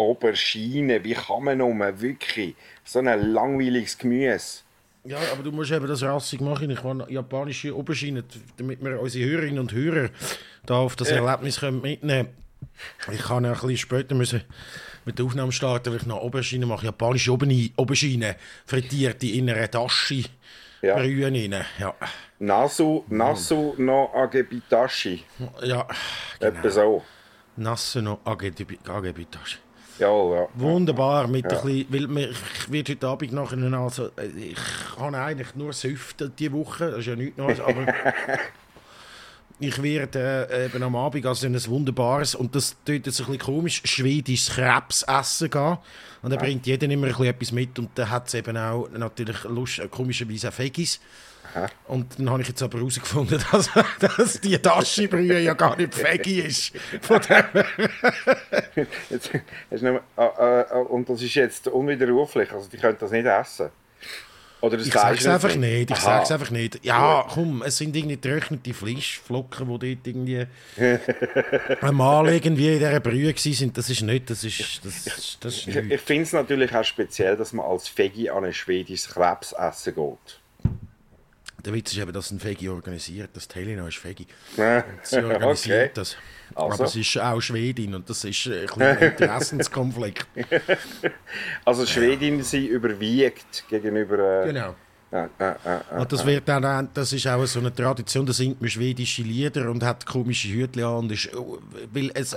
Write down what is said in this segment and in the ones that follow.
Aubergine, wie kann man nur wirklich so ein langweiliges Gemüse? Ja, aber du musst eben das rassig machen. Ich will japanische Aubergine, damit wir unsere Hörerinnen und Hörer da auf das Erlebnis können mitnehmen können. Ich kann ja ein bisschen später müssen mit der Aufnahme starten, weil ich noch Aubergine mache. Japanische Aubergine, frittierte in einer Tasche, Ja. Brühen rein. Ja, Nasu, Nasu no Agebitashi. ja Etwa so. Nasse noch Agebitashi. Ja, ja. Wunderbar, mit ein bisschen, weil ich werde heute Abend nachher, also, äh, ich habe eigentlich nur Süfte diese Woche, das ist ja nichts Neues, aber ich werde äh, eben am Abend also in ein wunderbares, und das tut jetzt ein bisschen komisch, schwedisches Krebsessen gehen. Und da bringt jeder immer ein bisschen etwas mit und da hat es eben auch natürlich Lust, äh, komischerweise auch Veggies. Und dann habe ich jetzt aber herausgefunden, dass, dass die Taschenbrühe ja gar nicht Veggie ist. Von dem Jetzt, jetzt noch, äh, äh, und das ist jetzt unwiderruflich, also die können das nicht essen. Oder das Ich Fleisch sag's einfach nicht, ich Aha. sag's einfach nicht. Ja, komm, es sind irgendwie getrocknete Fleischflocken, die dort irgendwie einmal irgendwie in dieser Brühe sind. Das ist nicht, das ist, das, das ist Ich, ich finde es natürlich auch speziell, dass man als Veggie an ein schwedisches Krebsessen geht. Der Witz ist eben, dass ein Veggie organisiert, das Helena ist. Ja, Sie organisiert okay. das. Also. Aber sie ist auch Schwedin und das ist ein kleiner Interessenskonflikt. Also Schwedin sie überwiegt gegenüber... Äh, Genau. Äh, äh, äh, Und das, wird dann, das ist auch so eine Tradition, da singt man schwedische Lieder und hat komische Hütchen an. Und ist, weil es,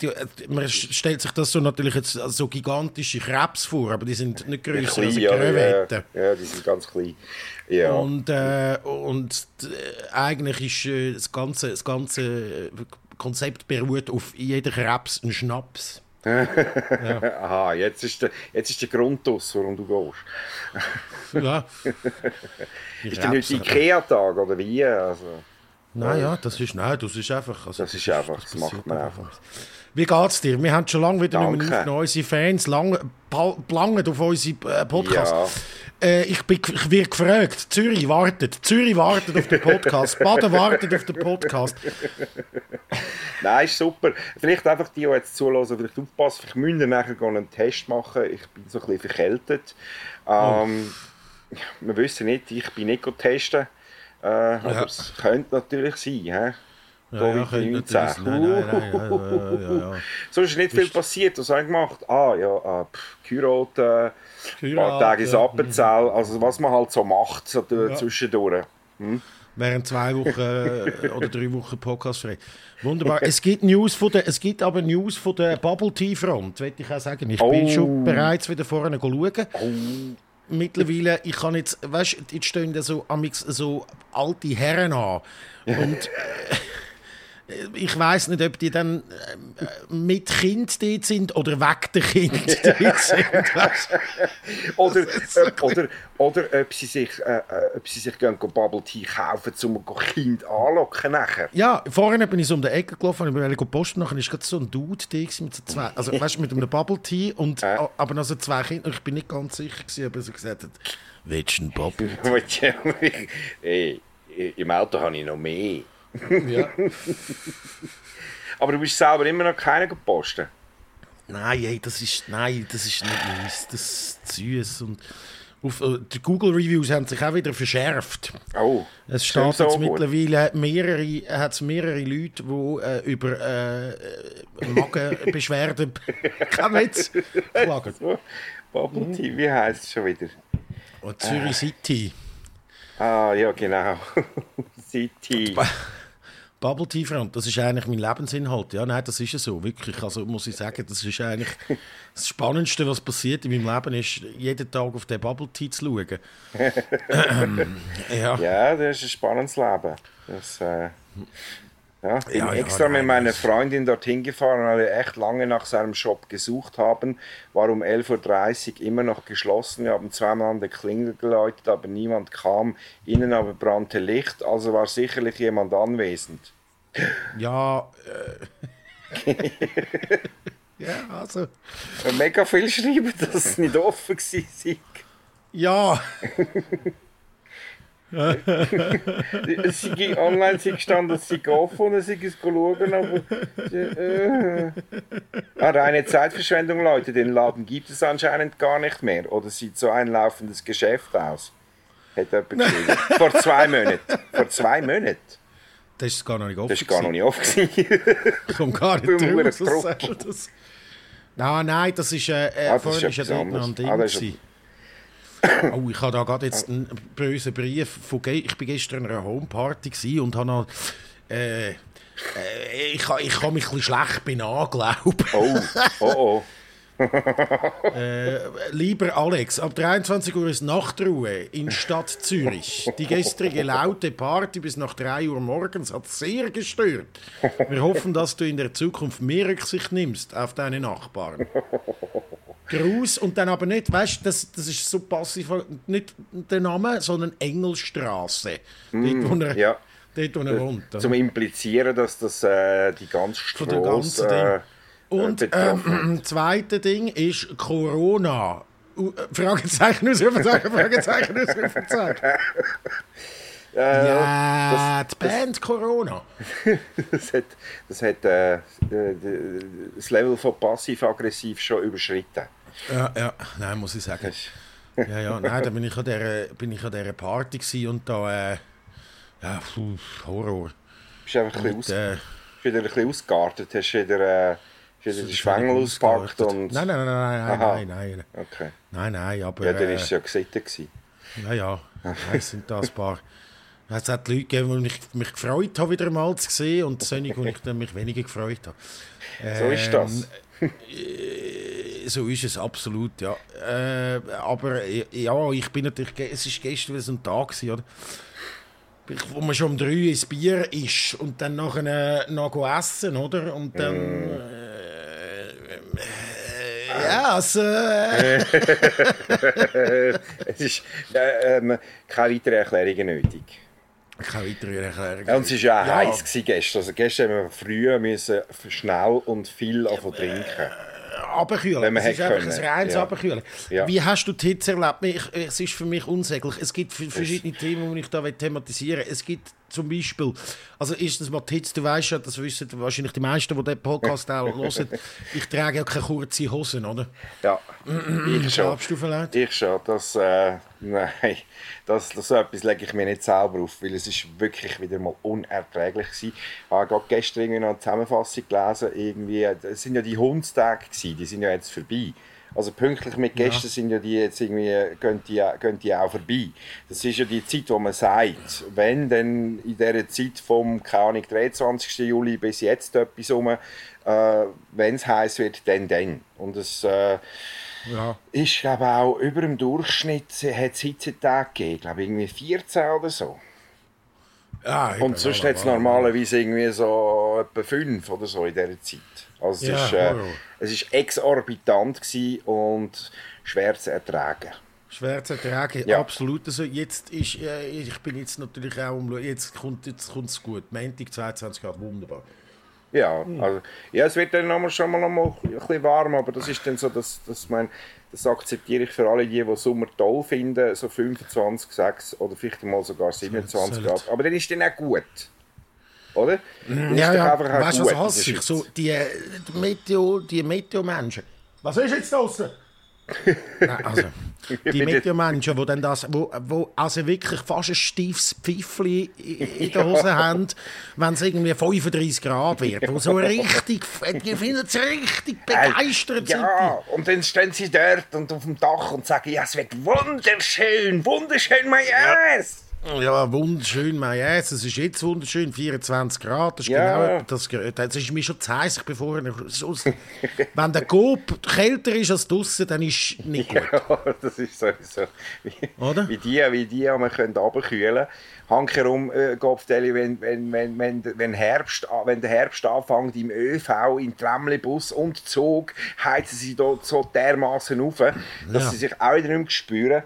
die, man stellt sich das so natürlich jetzt als so gigantische Krebs vor, aber die sind nicht größer als klein, ja, ja, die sind ganz klein. Ja. Und, äh, und äh, eigentlich ist äh, das ganze, das ganze Konzept beruht auf jeder Krebs ein Schnaps. Aha, jetzt ist, der, jetzt ist der Grund aus, warum du gehst. Ja. Ist denn heute Ikea-Tag oder wie? Also, Nein, ja, das ist, nein, das ist einfach. Also, das ist einfach, das macht passiert man einfach. Wie geht's dir? Wir haben schon lange wieder nicht mehr. Unsere Fans lang, pal- langen auf unsere äh, Podcasts. Ja. Äh, ich, bin, ich werde gefragt. Zürich wartet. Zürich wartet auf den Podcast. Baden wartet auf den Podcast. Nein, ist super. Vielleicht einfach die, die jetzt zulassen, vielleicht aufpassen. Vielleicht müssen wir nachher einen Test machen. Ich bin so ein bisschen verkältet. Ähm, Wir wissen nicht, ich bin nicht testen. Äh, aber Ja. es könnte natürlich sein. He? Ja, ja, ja, ja, ja, ja. So ist nicht viel passiert. Was haben gemacht? Ah, ja, äh, geheiratet, ein paar Tage ins Appenzell. Also was man halt so macht so zwischendurch. Während zwei Wochen äh, oder drei Wochen Podcast frei. Wunderbar. Es gibt, News von der, es gibt aber News von der Bubble Tea Front, will ich auch sagen. Ich bin Oh. schon bereits wieder vorne schauen. Mittlerweile, ich kann jetzt, weißt du, jetzt stehen da so, so alte Herren an. Und ich weiß nicht, ob die dann äh, mit Kind dort sind oder weg der Kind dort sind. Oder, äh, oder, oder ob sie sich, äh, äh, ob sie sich gehen, Bubble Tea kaufen, um ein Kind anlocken nachher. Ja, vorhin bin ich so um die Ecke gelaufen und ich wollte posten. Nachher ist gerade so ein Dude da mit so zwei, also weißt mit einem Bubble Tea und Äh. aber noch so zwei Kinder. Ich bin nicht ganz sicher gewesen, ob er so gesagt hat, willst du einen Bubble? hey, Im Auto habe ich noch mehr. Ja. Aber du bist selber immer noch keinen gepostet. Nein, hey, das ist, nein, das ist nicht meins. Das ist süß und auf, äh, die Google Reviews haben sich auch wieder verschärft. Oh, Es steht so jetzt mittlerweile mehrere, hat's mehrere Leute, die äh, über äh, äh, Magenbeschwerden kein Witz, klagen. Bubble Tea, wie heisst es schon wieder? Und Zürich City. Ah, ja, genau. City. Bubble Tea Front, das ist eigentlich mein Lebensinhalt. Ja, nein, das ist ja so, wirklich. Also muss ich sagen, das ist eigentlich das Spannendste, was passiert in meinem Leben, ist jeden Tag auf den Bubble Tea zu schauen. ähm, ja. Ja, das ist ein spannendes Leben. Das, äh, ja, ich bin Ja, ja, extra mit nein, meiner Freundin dorthin gefahren, weil wir echt lange nach seinem Shop gesucht haben. War um 11.30 Uhr immer noch geschlossen. Wir haben zweimal an der Klingel geläutet, aber niemand kam. Innen aber brannte Licht, also war sicherlich jemand anwesend. Ja, äh, ja, also, mega viel schreiben, dass es nicht offen war. ja. es sei online sei gestanden, es sei offen sei es schauen, aber... Äh. Ah, reine Zeitverschwendung, Leute. Den Laden gibt es anscheinend gar nicht mehr. Oder sieht so ein laufendes Geschäft aus? Hat jemand geschrieben. Vor zwei Monaten. Vor zwei Monaten. Das ist gar noch nicht offen. Das ist gar noch nicht offen. ich komme gar nicht drauf, das Nein, nein, das ist, äh, äh ah, vorhin ist ja dort noch ein Ding. Ah, Oh, ich habe da gerade jetzt einen bösen Brief von Ich bin gestern an einer Homeparty und habe noch, äh, äh, ich, ich kann mich ein bisschen schlecht benahen, glaube Oh, oh, oh. äh, lieber Alex, ab 23 Uhr ist Nachtruhe in Stadt Zürich. Die gestrige laute Party bis nach 3 Uhr morgens hat sehr gestört. Wir hoffen, dass du in der Zukunft mehr Rücksicht nimmst auf deine Nachbarn. Gruß und dann aber nicht, weißt du, das, das ist so passiv, nicht der Name, sondern Engelstraße. Mm, dort, wo er, ja. dort, wo er wohnt. Zum Implizieren, dass das äh, die ganze Straße... Äh, und ähm, zweite Ding ist Corona. Uh, Fragezeichen, Ausrufezeichen, Fragezeichen, Ausrufezeichen. Äh, ja, das, die Band das, Corona. das hat, das, hat äh, das Level von passiv-aggressiv schon überschritten. Ja, ja, nein, muss ich sagen. Ja, ja, nein, da bin ich an dieser, bin ich an dieser Party und da, äh, ja, puh, Horror. Bist du einfach ein bisschen, aus, äh, wieder ein bisschen ausgeartet? Hast du wieder, äh, du die Schwengel ausgepackt? Und... Nein, nein, nein, nein, nein, nein, nein. Okay. Nein, nein, aber... Ja, dann war es ja gesittet. Ja, ja, nein, sind da ein paar... Es hat Leute gegeben, die mich, mich gefreut haben, wieder mal zu sehen und solche, die ich mich weniger gefreut habe. Ähm, so ist das. Ähm, äh, so ist es absolut, ja. Äh, aber ja, ich bin natürlich, es war gestern so ein Tag, gewesen, oder? wo man schon um drei ins Bier ist und dann nachher äh, noch essen, oder? Und dann... Mm. Äh, äh, ja, also... Äh. es ist äh, keine weiteren Erklärungen nötig. Keine weitere Erklärung. Ja, und es war ja, ja. heiß gestern. Also gestern haben wir früh müssen schnell und viel ja, trinken. Abkühlen. Wenn man es ist einfach ein reines ja. Abkühlen. Ja. Wie hast du die Hitze erlebt? es ist für mich unsäglich. Es gibt verschiedene es Themen, die ich da thematisieren will. Es gibt zum Beispiel, also erstens Hitze, du weißt ja, das wissen wahrscheinlich die meisten, die diesen Podcast auch hören, ich trage ja keine kurzen Hosen, oder? Ja, ich schon. Du vielleicht? Ich schon, das, äh, nein, das, das, so etwas lege ich mir nicht selber auf, weil es ist wirklich wieder mal unerträglich war. Ich habe gerade gestern irgendwie noch eine Zusammenfassung gelesen, irgendwie, es sind ja die Hundstage die sind ja jetzt vorbei. Also pünktlich mit Gästen ja. sind ja die jetzt irgendwie, gehen die, gehen die auch vorbei. Das ist ja die Zeit, wo man sagt, wenn dann in dieser Zeit vom, keine Ahnung, 23. Juli bis jetzt etwas rum, äh, wenn es heiß wird, dann, dann. Und es äh, ja. ist, glaube auch über dem Durchschnitt hat es Hitzetage gegeben, glaube irgendwie 14 oder so. Ja, und sonst hat es normalerweise irgendwie so etwa 5 oder so in dieser Zeit. Also es, ja, ist, äh, es ist exorbitant und schwer zu ertragen. Schwer zu ertragen, ja. absolut. Also jetzt ist, äh, ich bin jetzt natürlich auch um, jetzt kommt es jetzt gut. Montag 22 Grad, wunderbar. Ja, hm. also, ja, es wird dann noch schon mal noch mal ein bisschen warm, aber das ist dann so, dass, dass mein, das akzeptiere ich für alle die, die Sommer toll finden, so 25, 6 oder vielleicht mal sogar 27 Grad. Aber dann ist dann auch gut. Oder? Dann ja, ja. Einfach auch weißt du, was hasse ich? So, die, die Meteo, die Meteo-Menschen. Was ist jetzt draußen? Nein, also, die Medien-Menschen, die dann das, wo, wo also wirklich fast ein steifes Pfiffli in der Hose haben, wenn es irgendwie 35 Grad wird, wo so richtig, die finden es richtig begeistert. Äh, ja, und dann stehen sie dort und auf dem Dach und sagen, ja, es wird wunderschön, wunderschön, mein Ass. Ja, wunderschön, Majäs. Es ist jetzt wunderschön, 24 Grad. Das ist, ja. genau, das, das ist mir schon zu heiß. Bevor, wenn der Coop kälter ist als draußen, dann ist es nicht gut. Ja, das ist sowieso. Wie, Oder? wie die, wie die man können runterkühlen Hankerum, äh, Gopfdeli, wenn, wenn, wenn, wenn, wenn, Herbst, wenn der Herbst anfängt im ÖV, im Tramlebus und Zug, heizen sie dort so dermaßen auf, dass ja. sie sich auch wieder nicht mehr spüren.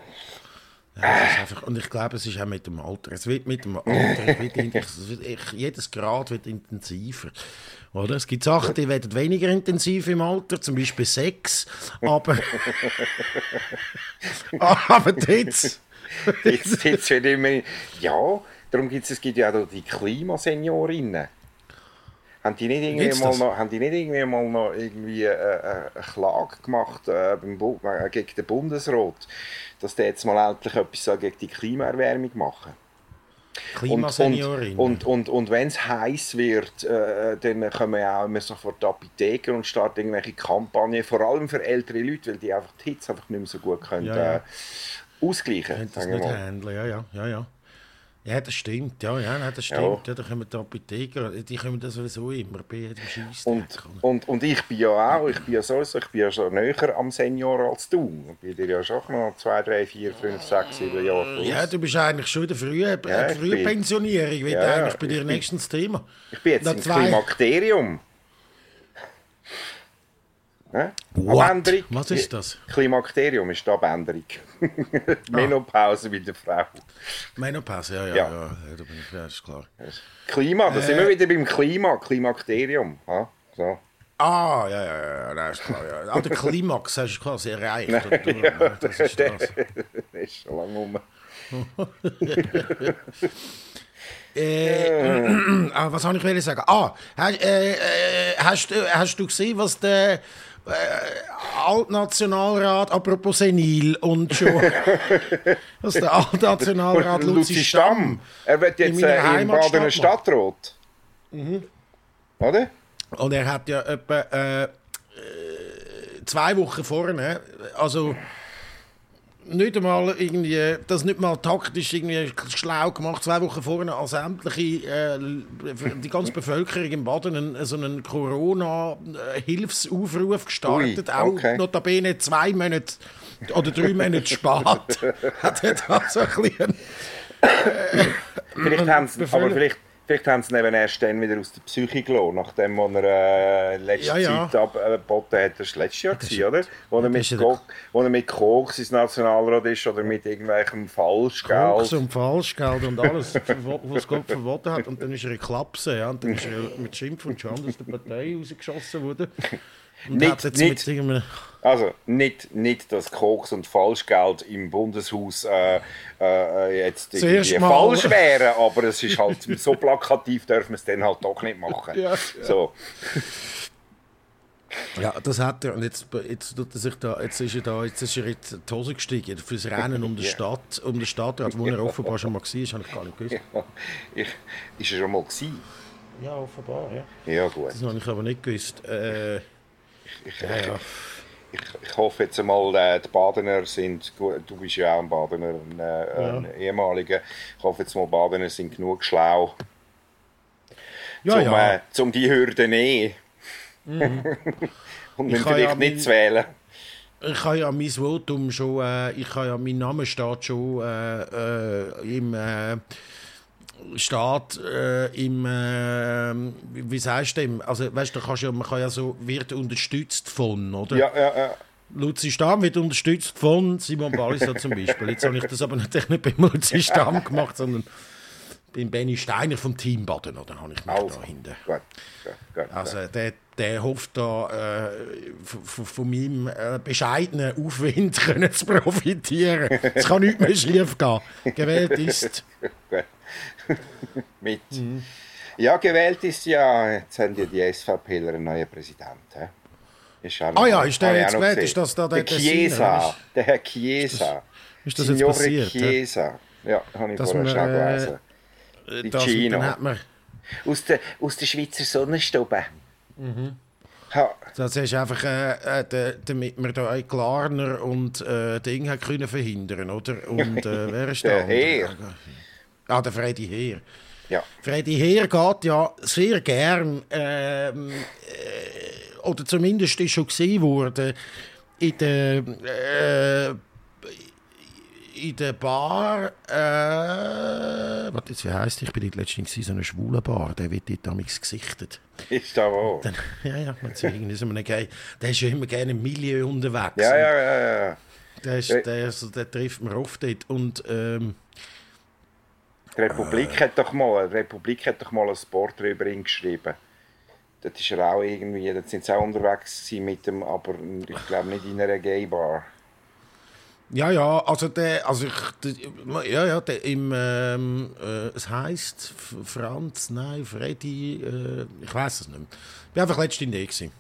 Ja, einfach, und ich glaube, es ist auch mit dem Alter. Es wird mit dem Alter, wird, wird, jedes Grad wird intensiver. Oder? Es gibt Sachen, die werden weniger intensiv im Alter, zum Beispiel Sex. Aber, aber dort, jetzt, jetzt wird immer, ja, darum gibt es, es gibt ja auch die Klimaseniorinnen. Haben die nicht irgendwie mal noch, haben die nicht irgendwie mal noch irgendwie eine, äh, äh, eine Klage gemacht äh, beim äh, gegen den Bundesrat, dass der jetzt mal endlich etwas gegen die Klimaerwärmung machen? Klimaseniorin. Und, und, und, und wenn es heiß wird, äh, dann kommen ja auch immer sofort die Apotheken und starten irgendwelche Kampagnen, vor allem für ältere Leute, weil die einfach die Hitze einfach nicht mehr so gut können, ja, ja. Äh, ausgleichen können. Das nicht handeln, ja, ja, ja, ja. Ja, das stimmt. Ja, ja, das stimmt. Ja. da kommen die Apotheker, die kommen das sowieso immer bei jedem und, und, und ich bin ja auch, ich bin ja sowieso, ich bin ja schon näher am Senior als du. Ich bin dir ja schon noch 2, 3, 4, 5, 6, 7 Jahre voraus. Ja, du bist eigentlich schon der frühe, ja, frühe Pensionierung, wird ja, eigentlich bei dir nächstens Thema. Ich bin jetzt im Klimakterium. Abänderung. Was ist das? Klimakterium ist die Abänderung. Ah. Menopause bei der Frau. Menopause, ja, ja, ja. ja. da bin ich, ja ist klar. Klima, da äh, sind wir wieder beim Klima, Klimakterium. Ja, so. Ah, ja, ja, ja, das ist klar. Ja. Ah, der Klimax hast du quasi erreicht. ja, das ist das. das ist schon lange um. äh, ah, was soll ich sagen? Ah, hast, äh, äh, hast, hast du gesehen, was der äh, Altnationalrat, apropos senil und schon, was der Altnationalrat Luzi Stamm. Er wird jetzt äh, im Badener Stadtrat. Mhm. Oder? Und er hat ja etwa äh, zwei Wochen vorne, also nicht einmal irgendwie, das nicht mal taktisch irgendwie schlau gemacht, zwei Wochen vorher als sämtliche, äh, die ganze Bevölkerung im Baden einen, so einen Corona-Hilfsaufruf gestartet, Ui, okay. auch notabene zwei Monate oder drei Monate spät, hat er da so ein bisschen... Äh, vielleicht haben sie, aber vielleicht Vielleicht haben sie eben erst dann wieder aus der Psyche gelassen, nachdem er äh, letzte ja, ja. Zeit abgeboten hat. Das war letztes Jahr, gewesen, oder? Wo, ja, er mit Ko wo er mit Koks ins Nationalrat ist oder mit irgendwelchem Falschgeld. Koks und Falschgeld und alles, was Gott verboten hat. Und dann ist er in Klapse, ja. Und dann ist er mit Schimpf und Schande aus der Partei rausgeschossen worden. Nicht, nicht, also nicht, nicht, dass Koks und Falschgeld im Bundeshaus äh, äh, jetzt irgendwie falsch wäre, aber es ist halt so plakativ, dürfen wir es dann halt doch nicht machen. Ja, ja. So. Ja, das hat er. Und jetzt, jetzt, tut er sich da, jetzt ist er da, jetzt ist er in die Hose gestiegen fürs Rennen um die Stadt, um den Stadtrat, wo er offenbar schon mal war, habe ich gar nicht gewusst. Ja, ich, ist er schon mal gewesen? Ja, offenbar, ja. Ja, gut. Das habe ich aber nicht gewusst. Äh, ich, ja, ja. Ich, ich, hoffe jetzt einmal, äh, die Badener sind, du bist ja auch ein Badener, ein, äh, ein ehemaliger, ich hoffe jetzt mal, Badener sind genug schlau, ja, zum, ja. Äh, zum die Hürde nehmen. Mhm. Und dann vielleicht ja nicht zu wählen. Ich habe ja mein Votum schon, äh, ich habe ja, mein Name steht schon äh, äh, im steht äh, im, äh, wie sagst du dem? Also, weißt du, kannst ja, man kann ja so, wird unterstützt von, oder? Ja, ja, ja. Luzi Stamm wird unterstützt von Simon Balliser zum Beispiel. Jetzt habe ich das aber natürlich nicht bei Luzi Stamm gemacht, sondern beim Benny Steiner vom Team Baden, oder habe ich mich also, da hinten. Gut, gut, gut, also der, der hofft da äh, von, von meinem äh, bescheidenen Aufwind können zu profitieren. Es kann nicht mehr schief gehen. Gewählt ist. Mit. Mhm. Ja, gewählt ist ja, jetzt haben ja die SVPler einen neuen Präsidenten. Ist ah ja, ist der jetzt gewählt? Ist das da der, der Chiesa, der Herr Chiesa. Ist das, ist das jetzt passiert? Chiesa. Ja, habe ich vorher schon gelesen. Äh, das, Gino. Hat man... aus, der, aus der Schweizer Sonnenstube. Mhm. Ja. Das ist einfach, äh, äh, damit wir da Klarner und äh, Ding hat können verhindern, oder? Und äh, wer ist der Heer. Ah, der Freddy Heer. Ja. Freddy Heer geht ja sehr gern, ähm, äh, oder zumindest ist schon gesehen worden, in der äh, in der Bar, äh, warte jetzt, wie heisst Ich bin letztens in so einer schwulen Bar, der wird dort damals gesichtet. Ist da wo? Dann, ja, ja, man sieht irgendwie so einen Geil. Der ist ja immer gerne im Milieu unterwegs. Ja, ja, ja, ja. Der, ist, der, also, der trifft man oft dort und ähm, die Republik, äh, hat doch mal, die Republik hat doch mal ein Sport darüber geschrieben. Dort ist er auch irgendwie, dort sind sie auch unterwegs mit dem, aber ich glaube nicht in einer Gay-Bar. Ja, ja, also der, also ich, der, ja, ja, der im, ähm, äh, es heisst Franz, nein, Freddy, äh, ich weiß es nicht mehr. Ich war einfach letztens in der.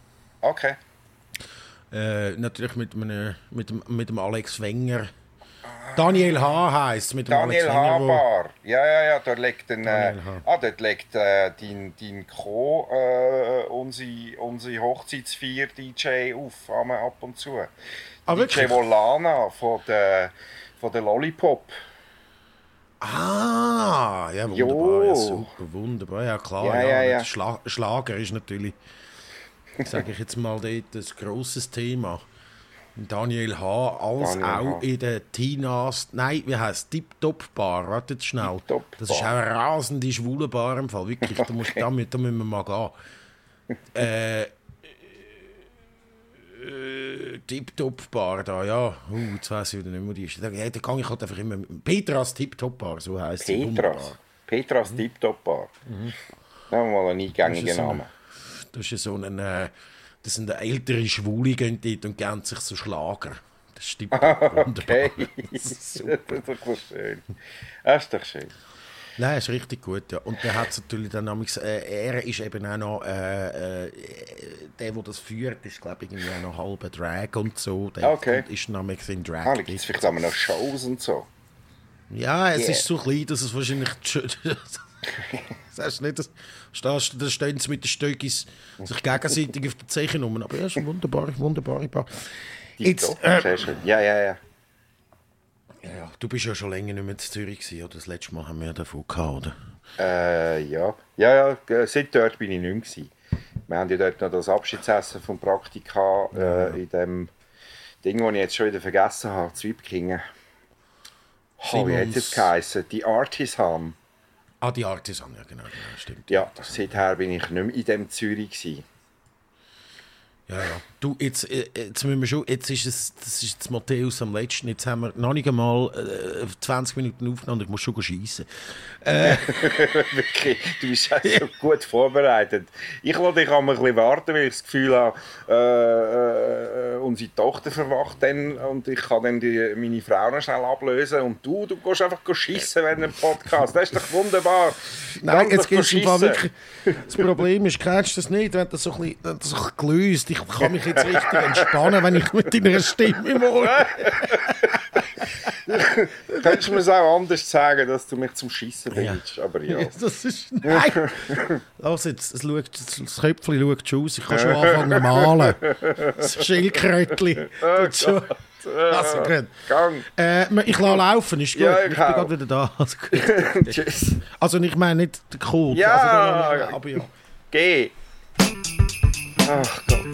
Okay. Äh, natürlich mit, einem, mit, dem, mit dem Alex Wenger. Daniel H. heisst mit dem Daniel wo- Habar. Ja, ja, ja, dort legt ein, äh, H. ah, dort legt äh, dein, dein Co. Äh, unsere, unsere Hochzeitsfeier-DJ auf, einmal ab und zu. Ah, DJ? Volana von der, von der Lollipop. Ah, ja, wunderbar, ja, super, wunderbar, ja klar. Ja, Ja, ja, Schla Schlager ist natürlich, sage ich jetzt mal, dort ein grosses Thema. Daniel H. als Daniel auch H. in der Tinas, nein, wie heisst Tip-Top Bar, wartet schnell. Das ist auch eine rasende schwule Bar im Fall, wirklich, da, musst, da, mü- da müssen wir mal gehen. Äh, äh, Tip-Top Bar da, ja. Uh, jetzt weiss ich wieder nicht mehr, die ist. Da, ja, da gehe ich halt einfach immer. Petras Tip-Top Bar, so heisst sie. Petras. wunderbar. Petras Tip-Top Bar. Da haben wir mal einen Das ist eingängigen so ein- Namen. Das ist so ein, äh, das sind ältere Schwule, gehen dort und geben sich so Schlager. Das stimmt wunderbar. Okay. Das ist das ist doch schön. Das ist doch schön. Nein, ist richtig gut, ja. Und der hat natürlich dann nämlich, äh, er ist eben auch noch, äh, äh, der, der das führt, ist glaube ich irgendwie auch noch halber Drag und so. Der Okay. ist nämlich in Drag. Ah, gibt es vielleicht auch noch Shows und so. Ja, es Yeah. ist so klein, dass es wahrscheinlich. Sagst du nicht, das, stehst, da stehen sie mit den Stöckis sich gegenseitig auf den Zeichen um. Aber ja, ist eine wunderbare, wunderbare Bar. Jetzt, äh. Ja, ja, ja. ja, ja, du bist ja schon länger nicht mehr in Zürich gewesen, oder? Das letzte Mal haben wir ja davon gehabt, oder? Äh, ja. Ja, ja, äh, seit dort bin ich nicht mehr. Gewesen. Wir haben ja dort noch das Abschiedsessen vom Praktika äh, in dem Ding, das ich jetzt schon wieder vergessen habe, Zwiebkingen. Oh, wie hat es geheißen? Die Artisan. Ah, die Artisan, ja, genau, genau stimmt. Ja, seither bin ich nicht mehr in dem Zürich. Gewesen. Ja, ja. Du, jetzt, äh, jetzt müssen wir schon, jetzt ist es, das ist das Matthäus am letzten, jetzt haben wir noch nicht einmal äh, 20 Minuten aufgenommen, ich muss schon schießen. Wirklich, du bist auch so gut vorbereitet. Ich wollte dich einmal ein bisschen warten, weil ich das Gefühl habe, äh, äh, unsere Tochter verwacht dann und ich kann dann die, meine Frau noch schnell ablösen und du, du gehst einfach schiessen während dem Podcast. Das ist doch wunderbar. Nein, jetzt geht es schiessen. wirklich. Das Problem ist, kennst du das nicht, wenn das so ein bisschen, das so ein bisschen gelöst Ich kann mich jetzt richtig entspannen, wenn ich mit deiner Stimme morgen. Könntest du mir es auch anders sagen, dass du mich zum Schiessen bringst? Aber ja. Das ist. Nein! Lass jetzt, es schaut, das Köpfchen schaut schon aus. Ich kann schon anfangen zu malen. Das Schildkrötli. Tut schon. Also gut. Gang. Äh, ich lasse laufen, ist gut. Ja, ich ich bin gerade wieder da. Also. Tschüss. also ich meine nicht den Code. Ja. Also, aber ja. Geh. Ach Gott.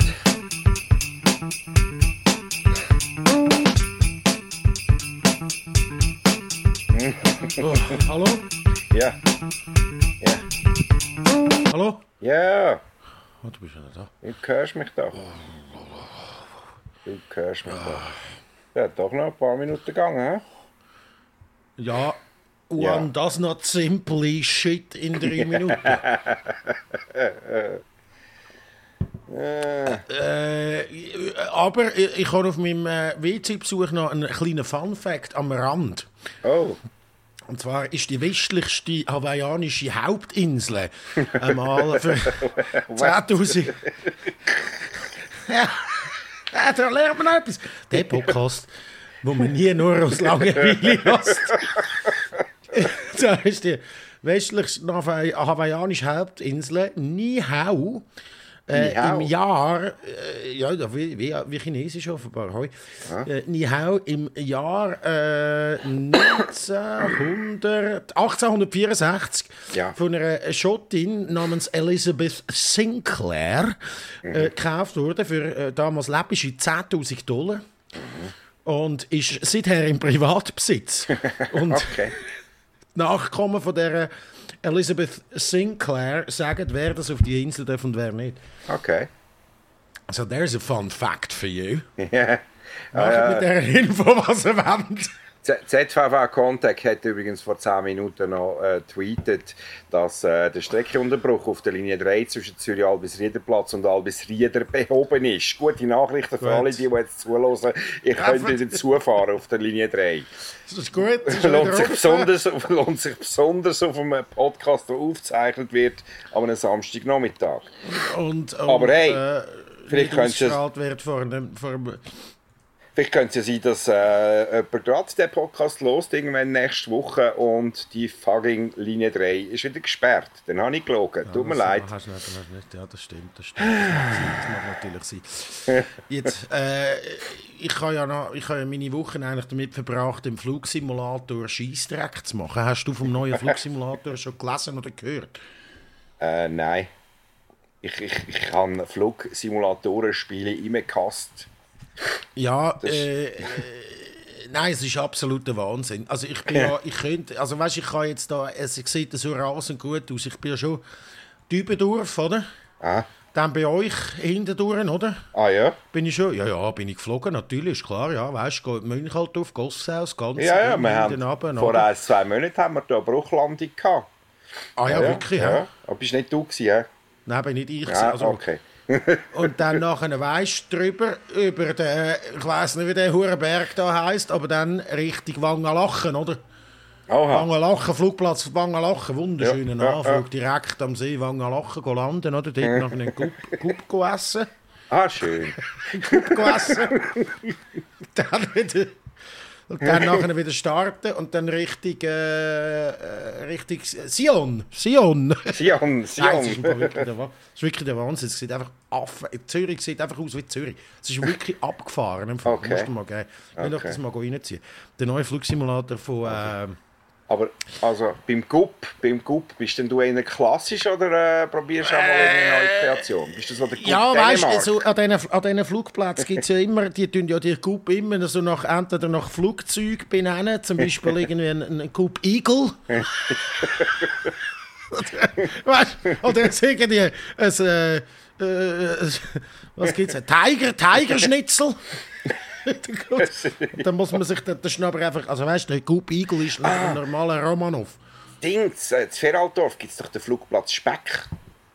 Oh, hallo? Ja. Ja. Hallo? Ja. Oh, du bist wieder da. Du hörst mich doch. Du hörst mich doch. Ja, doch noch ein paar Minuten gegangen, hä? Ja, Ja. one does not simply shit in drei Minuten. Äh, aber ich, ich habe auf meinem WC-Besuch noch einen kleinen Fun-Fact am Rand. Oh. Und zwar ist die westlichste hawaiianische Hauptinsel einmal für 2000. ja, da lernt man etwas. Der Podcast, wo man nie nur aus Langeweile lässt. da ist die westlichste Hawaii- hawaiianische Hauptinsel Niihau. Äh. Im Jahr, äh, ja, ja, wie, wie, wie Chinesisch offenbar, hoi. Äh, Niihau im Jahr äh, 1900, 1864 Ja. von einer Schottin namens Elizabeth Sinclair äh, gekauft wurde für äh, damals läppische 10.000 Dollar. Und ist seither im Privatbesitz. Und Okay. die Nachkommen von der Elizabeth Sinclair sagen, wer das auf die Insel darf und wer nicht. Okay. So there's a fun fact for you. Ja. Macht Äh, mit der Info, was ihr wollt. ZVV Contact hat übrigens vor 10 Minuten noch äh, tweetet, dass äh, der Streckenunterbruch auf der Linie 3 zwischen Zürich Albis-Riederplatz und Albis-Rieder behoben ist. Gute Nachrichten für alle, die, die jetzt zuhören. Ihr könnt wieder zufahren auf der Linie 3. Das ist gut. Das ist lohnt sich, besonders, lohnt sich besonders auf einem Podcast, der aufgezeichnet wird, an einem Samstagnachmittag. Und, und, Aber hey, äh, vielleicht könntest du- wird vor einem, vor einem Vielleicht könnte es ja sein, dass äh, jemand gerade den Podcast lost, irgendwann nächste Woche und die fucking Linie 3 ist wieder gesperrt. Dann habe ich gelogen. Tut mir leid. Hast du nicht, hast nicht. Ja, das stimmt, das stimmt. Das mag natürlich sein. Jetzt, äh, ich habe ja, noch, ich habe ja meine Wochen eigentlich damit verbracht, im Flugsimulator Scheissdreck zu machen. Hast du vom neuen Flugsimulator schon gelesen oder gehört? Äh, nein. Ich, ich, ich kann Flugsimulatoren-Spiele immer gehasst. Ja, äh, äh, nein, es ist absoluter Wahnsinn. Also ich bin ja, ich könnte, also weißt, ich kann jetzt da, es sieht so rasend gut aus. Ich bin ja schon Dübendorf, oder? Ah, Dann bei euch hintendurch, oder? ah ja? Bin ich schon? Ja, ja, bin ich geflogen, natürlich, ist klar, ja, weißt du, Münchhaltdorf, Gosshaus, ganz Ja, ja, hinten wir haben, runter, vor ein, zwei Monaten haben wir da eine Bruchlandung gehabt. Ah ja, wirklich, ja. Aber bist nicht du gewesen, ja? Nein, bin nicht ich. Ja, also, okay. Und dann nachher weisst du drüber, über den, ich weiß nicht, wie der Hurenberg da heisst, aber dann Richtung Wangalachen, oder? Oha. Wangalachen, Flugplatz Wangalachen, wunderschöner Ja, ja, Anflug, direkt am See Wangalachen go landen, oder? Dort noch einen Gup, essen. Ah, schön. Gup essen. dann wieder... Und dann nachher wieder starten und dann Richtung, äh, äh, Richtung Sion. Sion. Sion, Nein, es ist, Sion. Wirklich der, es ist wirklich der Wahnsinn. Es sieht einfach Affen. Zürich sieht einfach aus wie Zürich. Es ist wirklich abgefahren. Im Fall. Okay. Musst du mal geben. Ich will Okay. das mal reinziehen. Der neue Flugsimulator von. Äh, Aber also, beim Gup, beim Gup, bist denn du eher klassisch oder äh, probierst du auch mal eine neue Kreation? Bist du so der Gup ja, weißt du, Dänemark? so an diesen an Flugplätzen gibt es ja immer, die tun ja die Coop immer so nach, entweder nach Flugzeug benennen, zum Beispiel irgendwie ein, ein Coop Eagle. weißt du, oder sagen die, ein, äh, äh, was gibt's, ein Tiger, Tigerschnitzel. Dann muss man sich, das ist aber einfach, also weißt du, der Coop Eagle ist ein normaler Romanov. Dings, äh, in Feraldorf gibt es doch den Flugplatz Speck.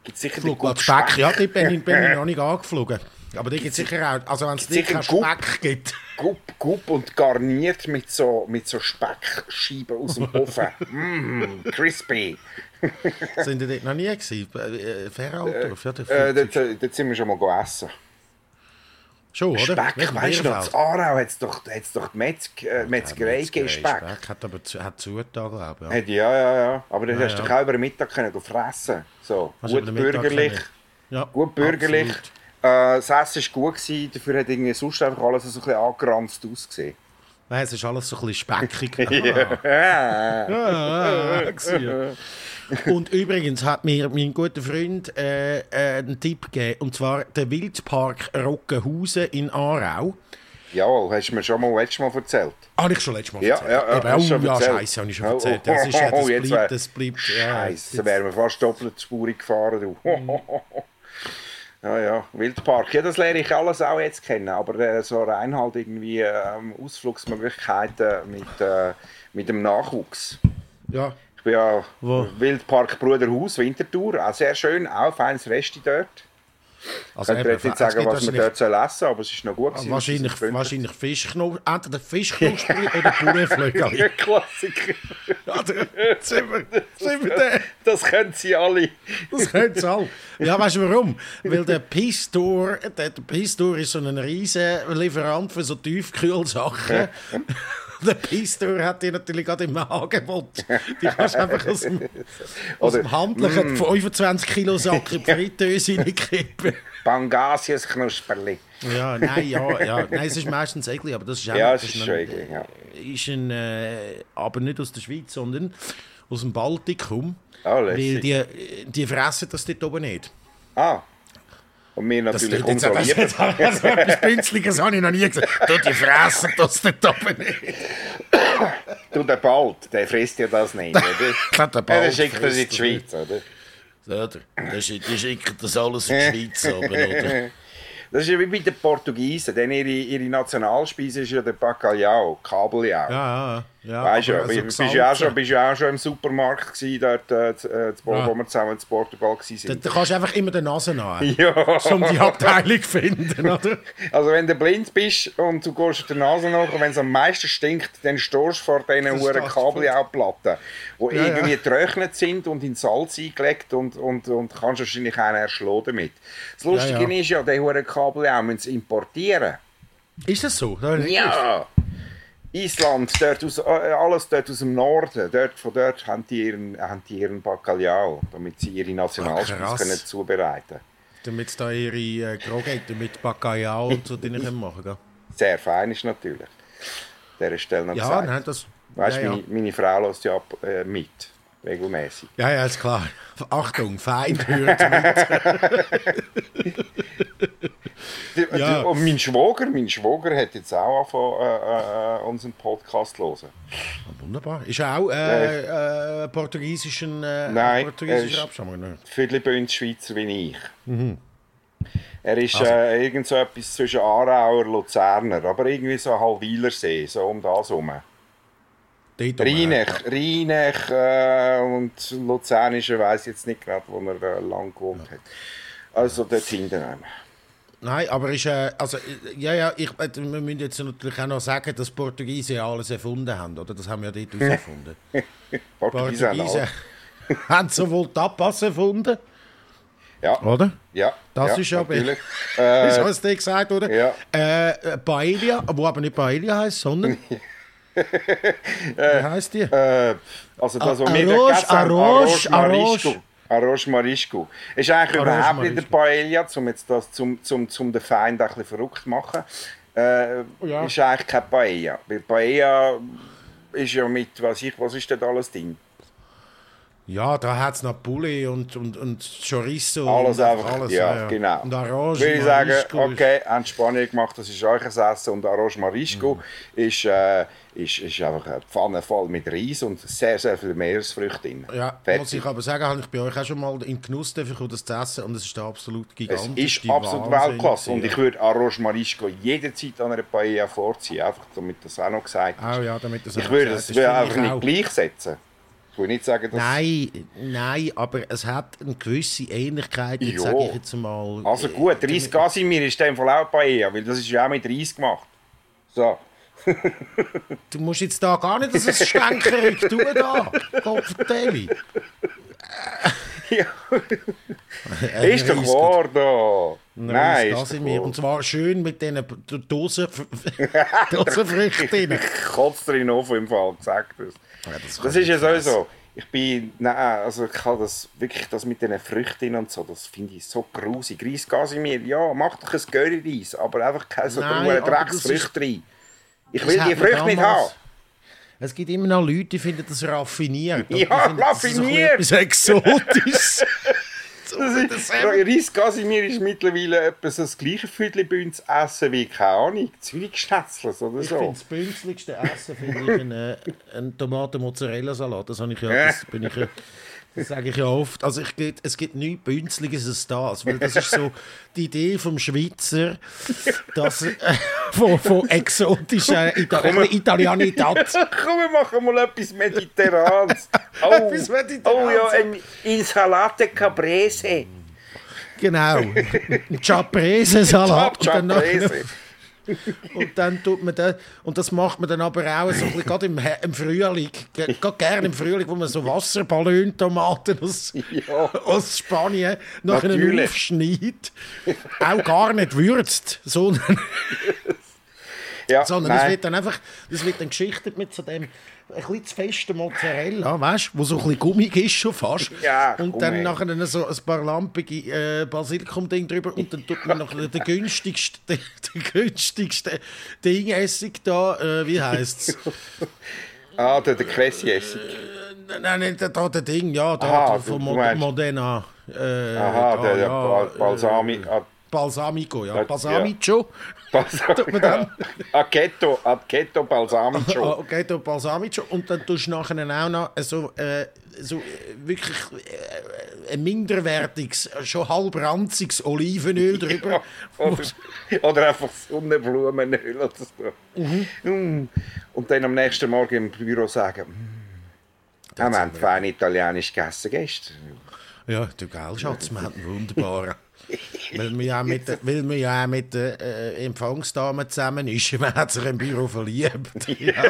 Gibt sicher Flugplatz Gup Speck, ja, dort bin ich, bin ich noch nicht angeflogen. Aber die gibt es sicher auch, also wenn es nicht keinen? Speck gibt. Gup, Gup und garniert mit so, mit so Speckscheiben aus dem Ofen. mm, crispy. Sind die dort noch nie gewesen? Äh, Feraldorf, ja, der Äh, Flugzeug. dort, äh, dort sind wir schon mal essen. Schon, oder? Speck, Wegen weißt du noch, in Aarau hat es doch, hat's doch die Metzg, äh, Metzgerei gegeben, Speck. Speck hat aber zu, hat zugetan, glaube ich. Ja. Ja, ja, ja. Aber dann hast du ja. auch über den Mittag können fressen So, Hast gut bürgerlich. Ja, Gut bürgerlich. absolut. Äh, das Essen war gut, gewesen, dafür hat irgendwie sonst einfach alles so ein bisschen angeranzt ausgesehen. Nein, es ist alles so ein bisschen speckig. Ja. Ah, gewesen. Und übrigens hat mir mein guter Freund äh, äh, einen Tipp gegeben, und zwar der Wildpark Rockenhausen in Aarau. Jawohl, hast du mir schon mal letztes Mal erzählt. Habe ich schon letztes Mal Ja, erzählt. ja, ja, Eben, oh, schon ja, erzählt. Scheiße, habe ich schon Oh, erzählt. oh, Das, ist, ja, das oh, jetzt wär- bleibt, das bleibt, ja, Scheiße, da wären wir fast doppelt spurig gefahren. Du. Mhm. ja, ja, Wildpark. Ja, das lerne ich alles auch jetzt kennen, aber äh, so rein halt irgendwie ähm, Ausflugsmöglichkeiten mit, äh, mit dem Nachwuchs. ja. Ich bin ja Wo? Wildpark Bruderhaus, Winterthur, auch sehr schön, auch ein feines Resti dort. Also, Ich könnte jetzt nicht sagen, was wir wahrscheinlich- dort sollen essen aber es ist noch gut. gewesen, Wahrscheinlich, wahrscheinlich Fischknopf, entweder Fischknusperli oder Bauernflöckeli. Ja, Klassiker. Oder? Sind wir, sind wir der? Das können sie alle. Das können sie alle. Ja, weißt du warum? Weil der Pistor, der, der Pistor ist so ein riesen Lieferant für so Tiefkühlsachen. Der Pistor hat die natürlich gerade im Angebot. Die kannst du einfach aus dem, aus dem handlichen 25 Kilo Sack in die Fritteuse reinkippen. Pangasius Knusperli. Ja, nein, ja, ja. Nein, es ist meistens eklig, aber das ist auch Ja, es ist ein- schon eklig, ja. Ist ein, äh, aber nicht aus der Schweiz, sondern aus dem Baltikum. Ah, weil die, die fressen das dort oben nicht. Ah. Und Das natürlich klingt jetzt umso das, jetzt, also etwas Günstliches habe ich noch nie gesagt. Du, die fressen das nicht. Du, der Bald, der frisst ja das nicht, oder? Der Ja, Bald der schickt das in die Schweiz, oder? Oder? Die schicken das alles in die Schweiz oben, oder? Das ist ja wie bei den Portugiesen, denn ihre, ihre Nationalspeise ist ja der Bacalhau, Kabeljau. Ja, ja, ja. Weißt du, also bist, du auch schon, bist du auch schon im Supermarkt gewesen, dort, äh, äh, zu- Ja. wo wir zusammen in Portugal Da, waren? da kannst du einfach immer den Nase nach, Ja, um die Abteilung zu finden, oder? also wenn du blind bist und du gehst die Nase nach und wenn es am meisten stinkt, dann stehst du vor diesen hohen ist Kabeljauplatten, die Ja, irgendwie ja. getrocknet sind und in Salz eingelegt und, und, und kannst wahrscheinlich einen erschlagen damit. Das Lustige Ja, ja. ist ja, die hohen Kabeljau müssen sie importieren. Ist das so? Das. Ja! Island, dort aus, äh, alles dort aus dem Norden, dort, von dort haben die ihren, haben die ihren Bacalhau, damit sie ihre Nationalspeise krass. können zubereiten Damit sie da ihre äh, Krogetten mit Bacalhau und so drin können machen können. Sehr fein ist natürlich. An dieser Stelle noch Ja, gesagt. nein, das... Weißt ja, ja. meine, meine Frau lässt ja ab, äh, mit, regelmäßig. ja, ja, ist klar. Achtung, Feind hört mit. Ja. Und mein Schwager, mein Schwager hat jetzt auch angefangen, äh, äh, unseren Podcast zu hören. Wunderbar. Ist er auch äh, äh, portugiesischen, äh, Nein, portugiesischer er Abstammung? Schweizer wie ich. Mhm. Er ist Also- äh, irgend so etwas zwischen Aarauer und Luzerner, aber irgendwie so Halwilersee, so um das herum. Rheinech, Rheinech äh, und Luzernische weiß jetzt nicht gerade, wo er äh, lang gewohnt hat. Also dort hinten. einmal. Nein, aber ist, äh, also, ja, ja, ich, äh, wir müssen jetzt natürlich auch noch sagen, dass Portugiesen ja alles erfunden haben, oder? Das haben wir ja dort erfunden. Portugiesen haben Portugiesen haben sowohl Tapas erfunden, Ja, oder? ja. Das ja, ist ja natürlich. Das Äh, hast du gesagt, oder? ja. Äh, Paella, wo aber nicht Paella heisst, sondern. Wie heisst die? äh, also das, was wir Arroz, gegessen haben, Arroz, Marisco. Ist eigentlich Arroz überhaupt nicht der. Paella, um jetzt das zum, zum, zum den Feind ein bisschen verrückt zu machen. Äh, Ja. Ist eigentlich kein Paella. Weil Paella ist ja mit, was ich, was ist denn alles drin? Ja, da hat es noch Poulet und, und, und Chorizo. Alles und einfach, ja, genau. Und Arroz, Würde ich sagen, okay, haben die Spanier gemacht, das ist euch Essen und Arroz Marisco Mhm. ist, äh, ist, ist einfach eine Pfanne voll mit Reis und sehr, sehr viele Meeresfrüchte drin. Ja, Fertig. muss ich aber sagen, habe ich bei euch auch schon mal in Genuss kommen, das zu essen und es ist absolut Es gigantisch. ist absolut Weltklasse und ich würde Arroz Marisco jederzeit an einer Paella vorziehen, einfach damit das auch noch gesagt ist. Auch ja, damit das ich würde es würde finde einfach ich nicht auch. gleichsetzen. Ich würde nicht sagen, dass... Nein, nein, aber es hat eine gewisse Ähnlichkeit, jetzt sage ich jetzt mal. Also gut, Reis Casimir ist in dem Fall auch Paella, weil das ist ja auch mit Reis gemacht. So. Du musst jetzt da gar nicht das Stänkerung tun da. Kopfdeli. Ja. ist doch wahr da. Nein, ist das in mir. Und zwar schön mit diesen Dosen, Dosenfrüchten. Ich kotze drin auf im Fall, sag das. Ja, das Das ist ja sowieso. Ich bin, nein, also ich kann das wirklich, das mit diesen Früchten und so, das finde ich so grusig. Reis Casimir, ja, mach doch ein Curry-Reis, aber einfach keine so Nein, Drecksfrüchte rein. Ich will die Früchte nicht haben. Es gibt immer noch Leute, die finden das raffiniert. Ja, finden, das ist so ein raffiniert. Etwas Exotisches. so, Das ist, Reis Casimir ist mittlerweile etwa so das gleiche zu essen wie, keine Ahnung, Zürichschnetzlers oder Ich finde so. das bünzligste Essen finde ich ein, äh, ein Tomaten-Mozzarella-Salat. Das, habe ich ja, das, bin ich ja, das sage ich ja oft. Also ich, geht- es gibt nichts Bünzliges als das. Weil das ist so die Idee vom Schweizer, dass, äh, von, von exotischer Ita Italianität. Komm, wir machen mal etwas Mediterranes. Oh, Etwas Mediterranes. oh ja, ein Insalate Caprese. Genau. Ein Caprese-Salat. Caprese. und dann tut man das, und das macht man dann aber auch so ein bisschen, gerade im, im Frühling, ge- gerade gerne im Frühling, wo man so Wasserballontomaten aus, Ja. aus Spanien nachher aufschneidet, auch gar nicht würzt, sondern, Ja, sondern es nein. wird dann einfach, das wird dann geschichtet mit so dem ein bisschen zu festen Mozzarella, weißt du, wo so ein bisschen gummig ist schon fast. Ja, und dann Gummi. nachher so ein paar lampige äh, Basilikum-Ding drüber und dann tut man noch den günstigsten, den, den günstigsten Dingessig da, äh, wie heisst es? Ah, der, der Cressy-Essig. Nein, nicht da, da der Ding, ja, da, Aha, von Mo meinst- Modena. Äh, Aha, da, der, ja, Bal- Balsami. Äh, ah, Balsamico, ja, Ja, Balsamico. Tut man dann? Aketto, Aketto Balsamico. Ah, Aketto Balsamico. Und dann tust du nachher auch noch so, äh, so äh, wirklich äh, ein minderwertiges, schon halb ranziges Olivenöl drüber. Ja, oder, oder, einfach Sonnenblumenöl oder so. Mhm. Mm. Und dann am nächsten Morgen im Büro sagen, mm, wir haben fein italienisch gegessen gestern. Ja, du geil, Schatz, wir hatten wunderbaren. weil wir ja mit, weil wir ja mit der äh, Empfangsdame zusammen ist, man hat sich im Büro verliebt. Ja.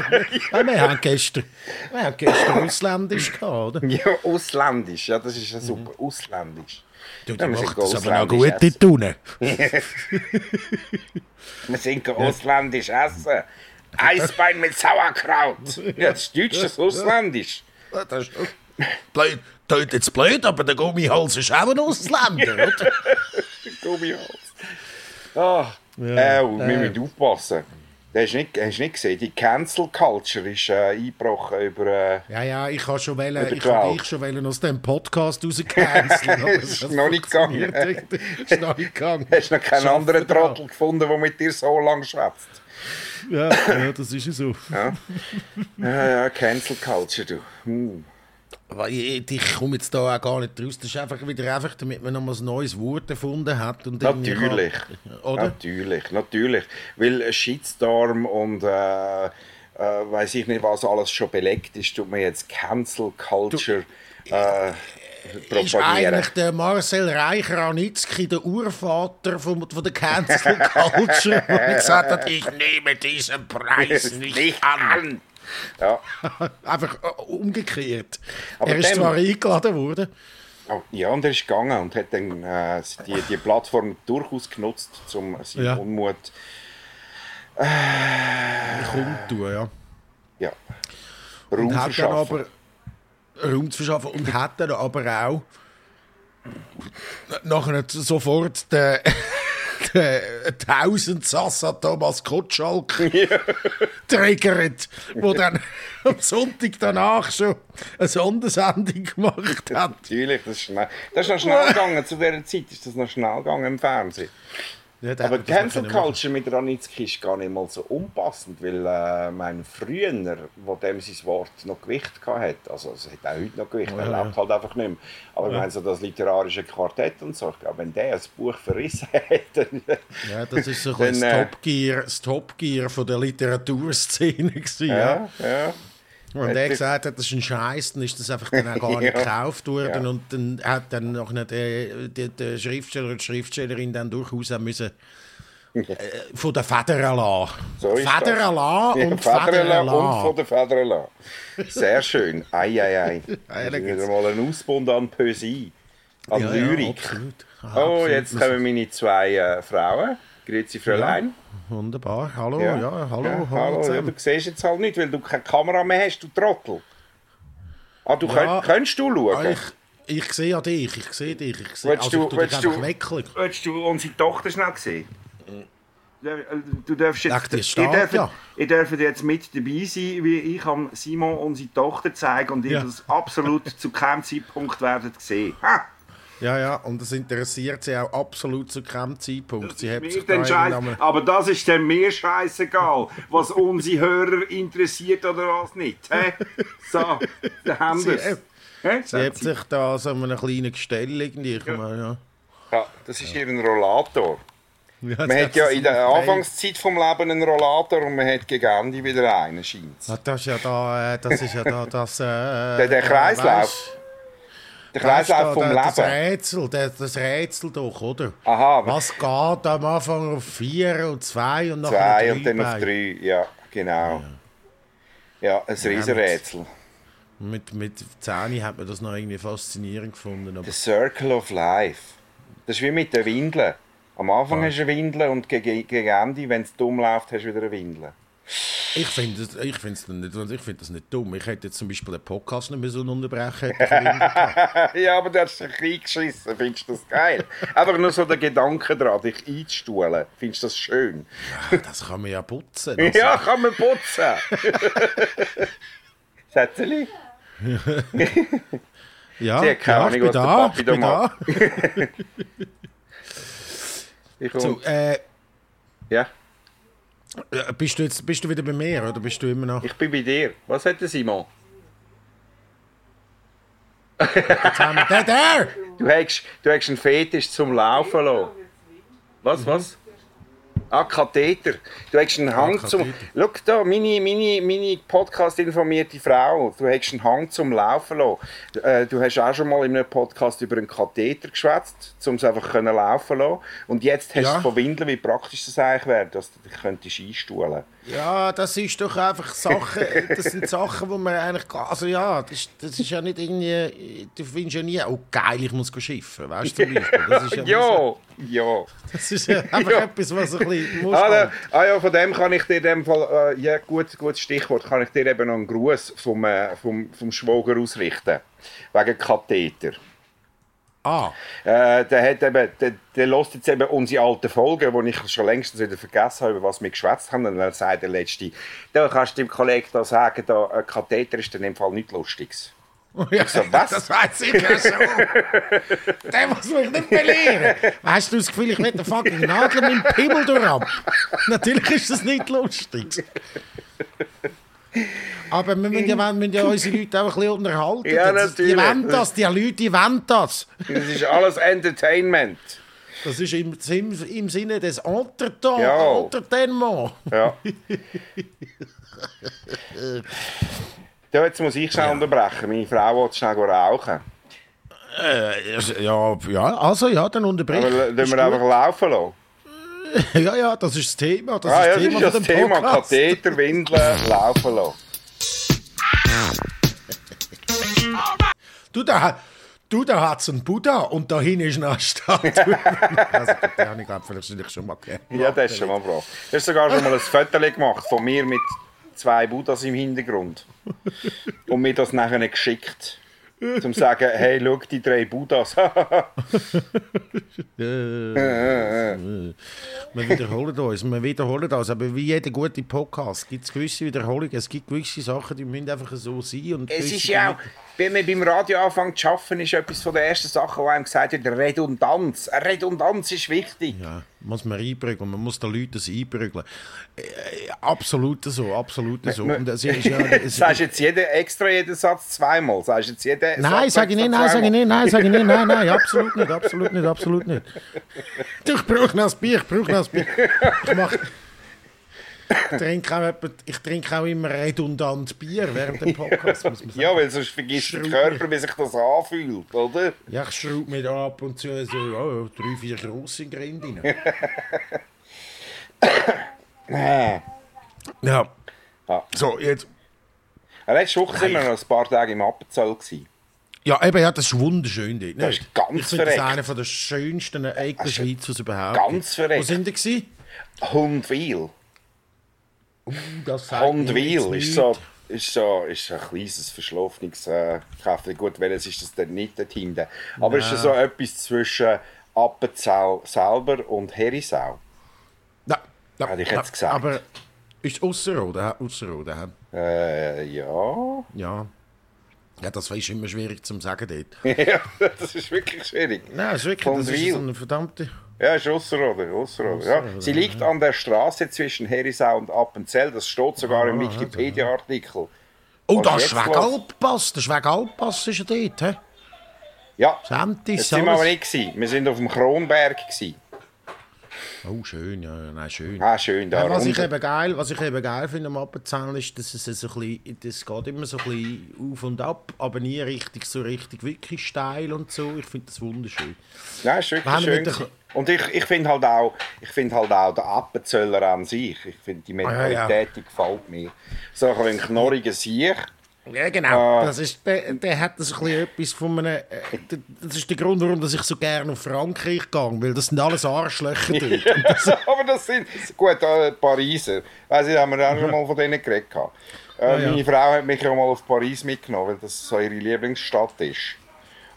ja. wir haben gestern, wir haben gestern ausländisch gehabt, oder? Ja, ausländisch, ja, das ist ja super, mhm. ausländisch. Du, du ja, machst das aber noch gut in Tunen. wir sind ausländisch essen. Eisbein mit Sauerkraut. Ja, das ist deutsch, das ist ausländisch. Das ist blöd. Tönt jetzt blöd, aber der Gummihals ist auch ein Ausländer, oder? Gummihals. Ah, ja, äh, wir müssen aufpassen. Hast du nicht, hast nicht gesehen, die Cancel Culture ist äh, eingebrochen über. Äh, ja, ja, ich habe schon wollen, ich habe dich schon wollen aus dem Podcast rauscanceln. das ist noch nicht gegangen. ist noch nicht gegangen. Hast du noch keinen anderen Trottel gefunden, der mit dir so lange schwätzt? Ja, ja, das ist ja so. Ja, ja, ja Cancel Culture, du. Hm. Ich, ich komme jetzt da auch gar nicht raus. Das ist einfach wieder einfach, damit man noch mal ein neues Wort erfunden hat. Und natürlich. Oder? Natürlich, natürlich. Weil Shitstorm und äh, äh, weiß ich nicht, was alles schon belegt ist, tut man jetzt Cancel Culture. Du, äh, ist eigentlich der Marcel Reich-Ranitzky der Urvater von, von der Cancel Culture, der gesagt hat, ich nehme diesen Preis nicht, nicht an. Ja. Einfach äh, umgekehrt. Aber er ist zwar eingeladen worden. Oh, ja, und er ist gegangen und hat dann äh, die, die Plattform durchaus genutzt, um seinen ja. Unmut äh, kundtun, ja. Ja. Raum und hat dann aber Raum zu verschaffen und hat dann aber auch nachher sofort den der Tausendsasser Thomas Kotschalk ja. triggert, der dann am Sonntag danach schon eine Sondersendung gemacht hat. Natürlich, das ist, schnell. das ist noch schnell gegangen. Zu dieser Zeit ist das noch schnell gegangen im Fernsehen. Ja, aber Cancel Culture mit Ranitzky ist gar nicht mal so unpassend, weil äh, mein früher, wo dem sein Wort noch Gewicht hatte, also es hat auch heute noch Gewicht, oh, er ja, lebt halt einfach nicht mehr. Aber ja. ich meine, so das literarische Quartett und so, ich glaube, wenn der ein Buch verrissen hätte, Ja, das ist so dann, das, äh, Top Gear, das Top Gear von der Literaturszene gewesen, ja. ja. Und er gesagt hat, das ist ein Scheiß, dann ist das einfach dann auch gar nicht gekauft worden. Ja. Und dann hat dann noch der, der, der Schriftsteller und die Schriftstellerin dann durchaus auch müssen äh, von der Feder lassen. So Feder lassen und ja, Feder und von der Feder lassen. Sehr schön. Ei, ei, ei. Wieder mal ein Ausbund an Poesie, an ja, Lyrik. Ja, Aha, oh, jetzt kommen meine zwei äh, Frauen. Grüezi, Fräulein. Ja. Wunderbar. Hallo, ja, ja hallo. Ja, hallo, hallo ja, du siehst jetzt halt nicht, weil du keine Kamera mehr hast, du Trottel. Ah, du ja, könnt, könntest du schauen? Ich, ich sehe ja dich, ich sehe dich. Ich sehe, willst also, du, willst du, willst du unsere Tochter schnell sehen? Du darfst jetzt, Ach, dürft, ja. ihr dürft jetzt mit dabei sein, wie ich am Simon unsere Tochter zeige und ihr ja. das absolut zu keinem Zeitpunkt werdet sehen. Ha! Ja, ja, und das interessiert sie auch absolut zu keinem Zeitpunkt. Sie hat sich da Scheiß, aber das ist dann mir scheißegal, was unsere Hörer interessiert oder was nicht. He? So, da haben wir es. Sie hat sich da so einem kleinen Gestell irgendwie. Ja. Mal, ja. ja, das ist ihr Rollator. Ja, man hat ja in der Anfangszeit vom Leben einen Rollator und man hat gegen Ende wieder einen, scheint ah, Das ist ja da, äh, das ist ja da, das... Äh, der, der Kreislauf. Der Kreislauf vom Leben. Das Rätsel, das, das Rätsel doch, oder? Aha. Was geht am Anfang auf 4 und 2 und nachher Zwei und dann auf 3, ja, genau. Ja, ja ein Riesenrätsel. Mit, mit 10 hat man das noch irgendwie faszinierend gefunden. The Circle of Life. Das ist wie mit den Windeln. Am Anfang ja. hast du eine Windel und gegen, gegen Ende, wenn es dumm läuft, hast du wieder eine Windel. Ich finde ich nicht, ich find das nicht dumm. Ich hätte jetzt zum Beispiel den Podcast nicht mehr so unterbrechen Ja, aber du hast dich reingeschissen. Findest du das geil? Einfach nur so der Gedanke daran, dich einzustuhlen. Findest du das schön? Ja, das kann man ja putzen. ja, kann man putzen. Sätzeli? ja, ja, Ahnung, was da, der Papi da macht. so, äh, ja? Bist, du jetzt, bist du wieder bei mir oder bist du immer noch... Ich bin bei dir. Was hat der Simon? Jetzt haben wir... Der, der! Du hast, du hast einen Fetisch zum Laufen lassen. Was, was? Ah, Katheter. Du hast einen Hang Ah, zum... Schau da, meine, meine, meine Podcast-informierte Frau. Du hast einen Hang zum Laufen lassen. Äh, du hast auch schon mal in einem Podcast über einen Katheter geschwätzt, um es einfach können laufen lassen. Und jetzt hast du Ja. es von Windeln, wie praktisch das eigentlich wäre, dass du dich könntest einstuhlen Ja, das ist doch einfach Sachen, das sind Sachen, wo man eigentlich, also ja, das, ist- das ist ja nicht irgendwie, du findest ja nie, oh geil, ich muss schiffen, weißt du zum Beispiel. Das ist ja, Ja, ja. das ist ja einfach Ja. etwas, was ein bisschen muss. Ah, da, ah ja, von dem kann ich dir in dem Fall, äh, ja, gut, gutes Stichwort, kann ich dir eben noch einen Gruß vom, äh, vom, vom Schwager ausrichten. Wegen Katheter. Ah, Äh, der hat eben, der, der hört jetzt eben unsere alten Folgen, wo ich schon längst wieder vergessen habe, über was wir geschwätzt haben. Und dann sagt der Letzte, da kannst du dem Kollegen da sagen, da, ein Katheter ist in dem Fall nichts Lustiges. ja, so, was? das weiß ich ja schon. Der muss mich nicht belehren. Hast du das Gefühl, ich will den fucking Nadel mit dem Pimmel durchab? Natürlich ist das nicht lustig. Aber wir müssen ja, müssen ja unsere Leute auch ein bisschen unterhalten. Ja, Das- Die natürlich. wollen das, die Leute, die wollen das. Das ist alles Entertainment. Das ist im, im, im Sinne des Entertainment. Ja. Entertainment. Ja. ja, jetzt muss ich schnell unterbrechen. Meine Frau will schnell rauchen. Äh, ja, ja, also ja, dann unterbrich. Aber lassen wir einfach laufen lassen. Ja, ja, das ist das Thema. Das Ah, ja, ist das das Thema ist das von dem Thema. Podcast. Katheter, Windeln, laufen lassen. Du, da, du, da hat es einen Buddha und da hinten ist eine Statue. also, den habe ich glaube vielleicht schon mal gegeben. Ja, das ist schon mal brav. Du hast sogar schon mal ein Foto gemacht von mir mit zwei Buddhas im Hintergrund. Und mir das nachher geschickt. Zum zu sagen, hey, schau, die drei Buddhas. Wir wiederholen uns, wir wiederholen uns. Aber wie jeder gute Podcast gibt es gewisse Wiederholungen. Es gibt gewisse Sachen, die müssen einfach so sein. Und es ist ja auch, wenn man beim Radio anfängt zu arbeiten, ist etwas von der ersten Sachen, die einem gesagt wird, Redundanz. Redundanz ist wichtig. Ja, muss man einprügeln, man muss den Leuten das einprügeln. Äh, absolut so, absolut so. Und es ist ja, es, Sagst du jetzt jeden, extra jeden Satz zweimal? Sagst jetzt jeden Nein, Satz sag ich nicht, nein, sag ich nicht, nein, sag ich nicht, nein, nein, absolut nicht, absolut nicht, absolut nicht. Du, ich brauche noch ein Bier, ich brauche noch ein Bier. Ich mach, ich trinke auch, ich trinke auch immer redundant Bier während dem Podcast, muss man sagen. Ja, weil sonst vergisst der Körper, wie sich das anfühlt, oder? Ja, ich schraube mir da ab und zu so, ja, drei, vier grosse Grinde rein. Ja. Ja. So, jetzt. Letzte Woche sind wir noch ein paar Tage im Appenzell. Gewesen. Ja, eben, ja, das ist wunderschön dort. Das nicht? ist ganz ich finde das einer der schönsten Ecken der Schweiz, was überhaupt ganz verreckt. Wo sind die gewesen? Hundwil. Das jetzt ist so, ist so ist ein kleines, verschlafenes äh, Käferchen. Gut, welches ist das denn nicht dort hinten? Aber es ist so etwas zwischen Appenzell selber und Herisau. Ja, ja, Hätte ich jetzt gesagt. Aber ist Ausserrhoden? Ausserrhoden, Äh, ja. ja. Ja, das ist immer schwierig zu sagen dort. ja, das ist wirklich schwierig. Nein, das ist wirklich das ist so eine verdammte... Ja, ist Ausserrhoden. Ausserrhoden. Ja. Sie liegt an der Straße zwischen Herisau und Appenzell. Das steht sogar im Wikipedia-Artikel. Oh, das ist jetzt wegen los? Alpass. Das ist er dort, hä? Ja, Sentis, das sind wir aber nicht. Gewesen. Wir sind auf dem Kronberg. Gewesen. Oh, schön, ja, nein, schön. Ah, schön da. Ja, was, ich eben geil, was ich eben geil finde am Appenzell ist, dass es so ein bisschen, das geht immer so ein bisschen auf und ab, aber nie richtig so richtig wirklich steil und so. Ich finde das wunderschön. Ja, ist wirklich schön. der-. Und ich, ich finde halt auch, ich finde halt auch den Appenzöller an sich. Ich finde die Mentalität, Ah, ja, ja. die gefällt mir. So ein knorriger Sieg. Ja, genau. Ah. Das ist, der, der hat das ein etwas von einem. Äh, das ist der Grund, warum dass ich so gerne auf Frankreich gehe, weil das sind alles Arschlöcher dort. Das, Aber das sind gut äh, Pariser. Weißt du, haben wir auch schon mal von denen geredet. gehabt. Äh, Ah, ja. Meine Frau hat mich ja mal auf Paris mitgenommen, weil das so ihre Lieblingsstadt ist.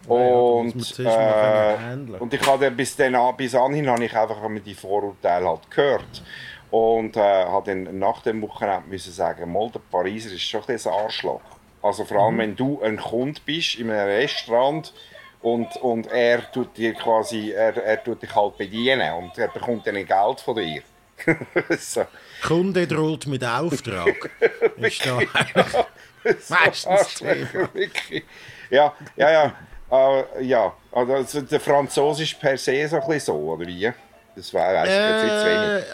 Ah ja, da Und, mal äh, und ich hatte bis, dann, an- bis anhin habe ich einfach immer die Vorurteile halt gehört. Und äh, habe dann nach dem Wochenende müssen sagen, mal, der Pariser ist schon ein bisschen ein Arschloch. Also vor Mhm. allem, wenn du ein Kunde bist in einem Restaurant und, und er tut dir quasi, er, er tut dich halt bedienen und er bekommt dann Geld von dir. so. Kunde droht mit Auftrag. ist da meistens Thema. Ja, ja, ja. Uh, ja, also der Franzose ist per se so ein bisschen so, oder wie? Das war weiss ich jetzt wenig. Äh,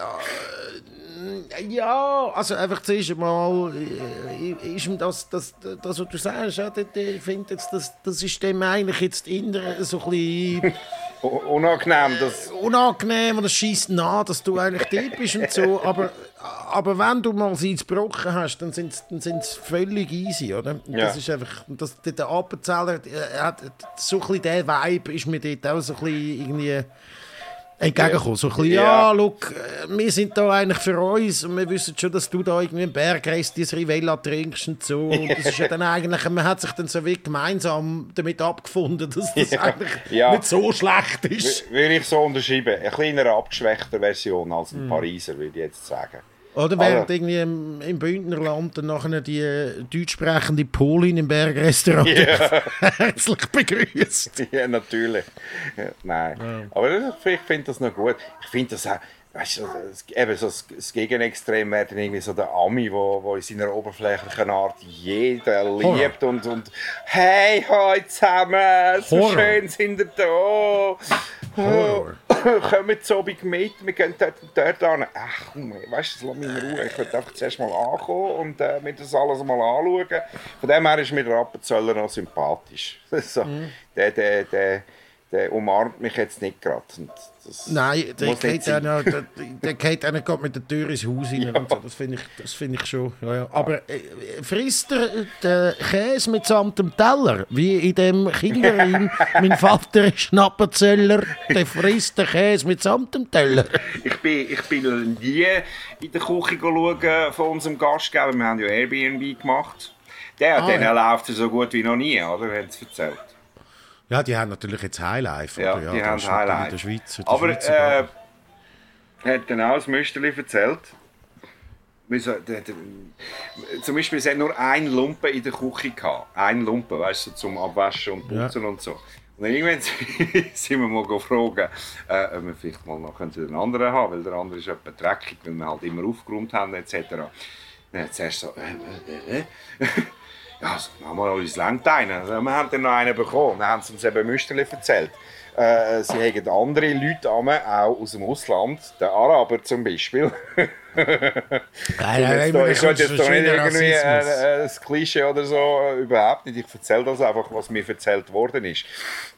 ja, also einfach zuerst mal äh, ist ihm das, das, das, was du sagst, ja, ich finde das, das ist dem eigentlich jetzt innere so ein bisschen unangenehm. Das unangenehm und es schießt nach, dass du eigentlich dort bist und so. Aber, aber wenn du mal sie gebrochen hast, dann sind es dann völlig easy, oder? Ja. Das ist einfach, das, der Appenzeller, hat so ein bisschen der Vibe ist mir dort auch so ein bisschen irgendwie entgegenkommen. So ein bisschen, ja, ja look, wir sind da eigentlich für uns und wir wissen schon, dass du da irgendwie im Bergreis dieses Rivella trinkst und so. Und das ist ja dann eigentlich, man hat sich dann so wie gemeinsam damit abgefunden, dass das ja, eigentlich ja. nicht so schlecht ist. Würde ich so unterschreiben. Eine kleiner abgeschwächter Version als ein mm. Pariser, würde ich jetzt sagen. Oder während also, irgendwie im, im Bündnerland dann nachher die äh, deutsch sprechende Polin im Bergrestaurant yeah. herzlich begrüßt. Ja, natürlich. Ja, nein. Ja. Aber ich finde das noch gut. Ich finde das auch, weißt du, das, eben so das, Gegenextrem wäre dann irgendwie so der Ami, wo, wo in seiner oberflächlichen Art jeden liebt und, und hey, heute zusammen, so Horror. schön sind ihr da. Horror. Kommen so Abend mit, wir gehen dort und dort an. Ach, weißt du, lass mich in Ruhe. Ich will einfach zuerst mal ankommen und äh, mir das alles mal anschauen. Von dem her ist mir der Appenzöller noch sympathisch. so, mhm. der, der, der, der umarmt mich jetzt nicht gerade. Nein, der geht, einer, der, der geht einer gerade mit der Tür ins Haus rein. Ja. So. Das finde ich, find ich schon. Ja, ja. Aber äh, frisst er den Käse mitsamt dem Teller? Wie in dem Kinderreim, mein Vater ist Schnappenzöller, der frisst den Käse mitsamt dem Teller. Ich bin, ich bin nie in der Küche schauen von unserem Gastgeber. Wir haben ja Airbnb gemacht. Der, ah, denen ja. läuft es so gut wie noch nie, oder? Haben sie erzählt. Ja, die haben natürlich jetzt Highlife. Ja, ja die haben Highlife. In der Schweiz. In der Aber äh, er hat dann auch das Müsterli erzählt. Zum Beispiel, es hat nur ein Lumpen in der Küche gehabt. Ein Lumpen, weißt du, zum Abwaschen und Putzen ja. und so. Und dann irgendwann sind wir mal gefragt, äh, ob wir vielleicht mal noch einen anderen haben weil der andere ist etwas dreckig, weil wir halt immer aufgeräumt haben, etc. Dann hat zuerst so, äh, äh, äh. Ja, haben wir uns langt einen. Also, wir haben dann noch einen bekommen. Dann haben sie uns eben Müsterli erzählt. Äh, sie haben andere Leute auch aus dem Ausland, der Araber zum Beispiel. nein, nein, nein, ich wollte jetzt doch nicht irgendwie ein, ein Klischee oder so, überhaupt nicht. Ich erzähle das einfach, was mir erzählt worden ist.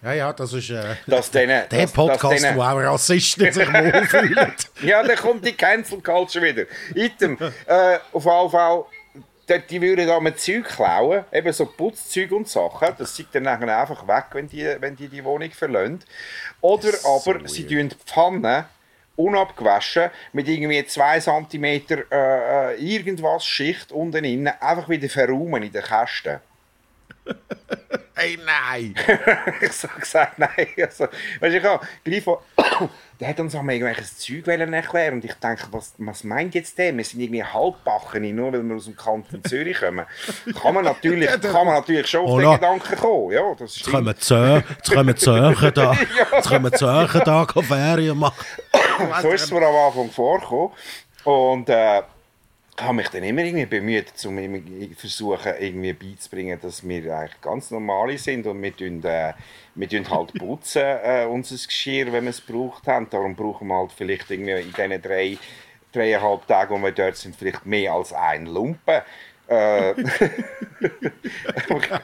Ja, ja, das ist äh, dass denen, der dass, Podcast, dass denen, wo auch Rassisten sich wohlfühlen. ja, dann kommt die Cancel Culture wieder. Item, äh, auf jeden Fall die würden da mit Zeug klauen, eben so Putzzeug und Sachen. Das sieht dann einfach weg, wenn die wenn die, die Wohnung verlassen. Oder so aber weird. sie tun die Pfanne unabgewaschen mit irgendwie 2 cm äh, äh, irgendwas Schicht unten innen einfach wieder verräumen in den Kästen. hey, nein! ich habe gesagt, nein. Also, weißt du, ich habe gleich von der hat uns auch mal irgendwelches Zeug erklären und ich denke, was, was meint jetzt der? Wir sind irgendwie Halbbachene, nur weil wir aus dem Kanton Zürich kommen. Kann man natürlich, kann man natürlich schon auf den Gedanken kommen. Ja, das jetzt kommen kommen Zöcher da, jetzt kommen Zöcher da Ferien machen. so ist es mir am Anfang vorgekommen. Und äh, habe mich dann immer irgendwie bemüht, um versuchen, irgendwie beizubringen, dass wir eigentlich ganz normale sind und wir tun, äh, wir tun halt putzen äh, unser Geschirr, wenn wir es gebraucht haben. Darum brauchen wir halt vielleicht irgendwie in diesen drei, dreieinhalb Tagen, wo wir dort sind, vielleicht mehr als ein Lumpen. Äh,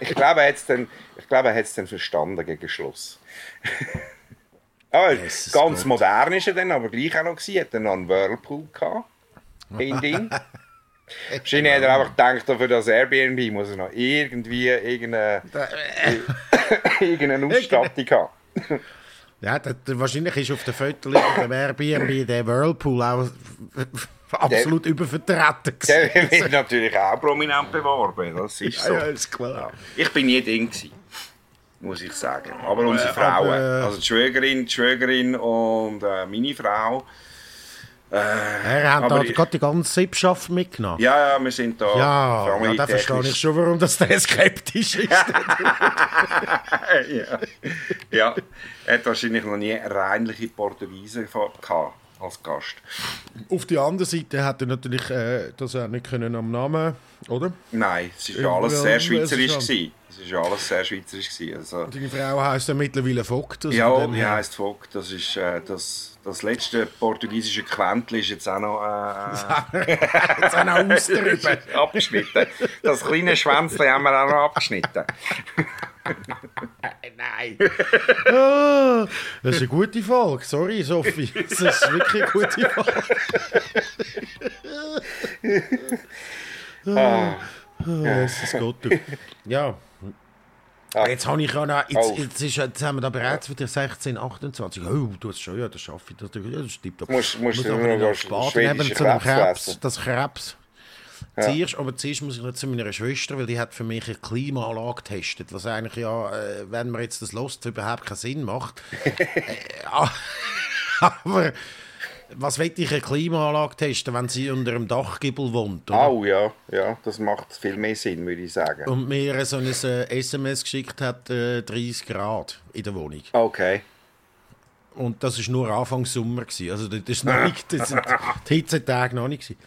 ich glaube, er hat es dann, dann verstanden gegen Schluss. aber ganz gut. modern ist er dann, aber gleich auch noch gewesen. Er hatte noch einen Whirlpool gehabt. Ein Ding. Wahrscheinlich hat er einfach gedacht, für das Airbnb muss er noch irgendwie irgendeine, irgendeine Ausstattung haben. Ja, das, wahrscheinlich ist auf der Foto beim Airbnb der Whirlpool auch absolut der, übervertreten. Der wird natürlich auch prominent beworben, das ist so. Ja, ist klar. Ich bin nie drin gewesen, muss ich sagen. Aber unsere äh, Frauen, aber, also die Schwägerin, die Schwägerin und äh, meine Frau, äh, er hat da gerade die ganze Sippschaft mitgenommen. Ja, ja, wir sind da. Ja, ja da verstehe ich schon, warum das der skeptisch ist. ja. ja, er hat wahrscheinlich noch nie eine reinliche Portugiese gehabt. als Gast. Auf der anderen Seite hat er natürlich äh, das auch nicht können am Namen, oder? Nein, es war ja alles sehr schweizerisch. Gewesen. Es war ja alles sehr schweizerisch. Gewesen. Also, Deine Frau heisst ja mittlerweile Vogt. Also ja, wie heisst Vogt? Das ist äh, das, das letzte portugiesische Quäntchen ist jetzt auch noch, äh, jetzt auch noch ausdrüben. abgeschnitten. Das kleine Schwänzchen haben wir auch noch abgeschnitten. Nein. Oh, das ist eine gute Folge. Sorry, Sophie. Das ist wirklich eine gute Folge. ah. Oh, Jesus Gott. Ja. Ah. Jetzt habe ich ja noch, jetzt, jetzt, ist, jetzt haben wir da bereits wieder 16, 28. Oh, du hast schon, ja, das schaffe ich. Das, das stimmt. Musst, musst du nur noch Spaten zu dem Krebs, das Krebs. Ja. Zuerst, aber zuerst muss ich noch zu meiner Schwester, weil die hat für mich eine Klimaanlage getestet, was eigentlich ja, äh, wenn man jetzt das lost, überhaupt keinen Sinn macht. äh, aber was will ich eine Klimaanlage testen, wenn sie unter einem Dachgiebel wohnt? Oder? Oh ja, ja, das macht viel mehr Sinn, würde ich sagen. Und mir so ein SMS geschickt hat, äh, 30 Grad in der Wohnung. Okay. Und das war nur Anfang Sommer. Gewesen. Also das ist noch nicht, das sind die Hitzetage noch nicht. Gewesen.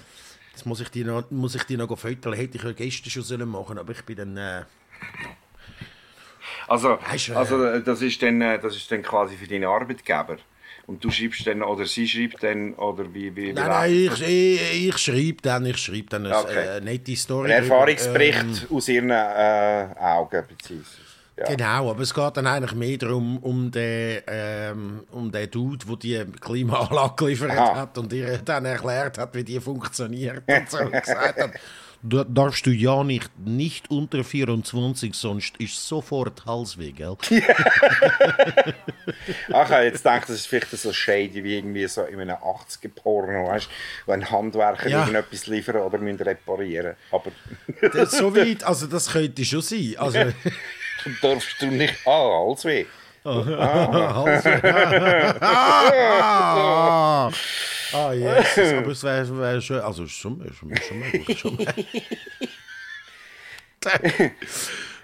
Das muss ich dir noch, muss ich dir noch füttern. Hätte ich ja gestern schon sollen machen aber ich bin dann... Äh, also, also das, ist dann, äh, das ist dann quasi für deine Arbeitgeber? Und du schreibst dann, oder sie schreibt dann, oder wie? wie, nein, nein, ich, ich, ich schreibe dann, ich schreibe dann eine okay. äh, nette Story. Ein Erfahrungsbericht ähm, aus ihren äh, Augen, beziehungsweise. Ja. Genau, aber es geht dann eigentlich mehr darum, um den, ähm, um den Dude, der die Klimaanlage geliefert Aha. hat und ihr dann erklärt hat, wie die funktioniert und so gesagt hat, darfst du ja nicht, nicht unter 24, sonst ist sofort Halsweh, gell? Ach, jetzt denke das ist vielleicht so shady wie irgendwie so in einem 80er-Porno, weißt du, wenn Handwerker ja. irgendetwas liefern oder müssen reparieren. Aber das, so weit, also das könnte schon sein. Also, darfst du nicht. Ah, Halsweh. Ah. Halsweh. ah, Ah, yes. aber es wäre wär schon. Also, schon, schon, schon möglich. Schon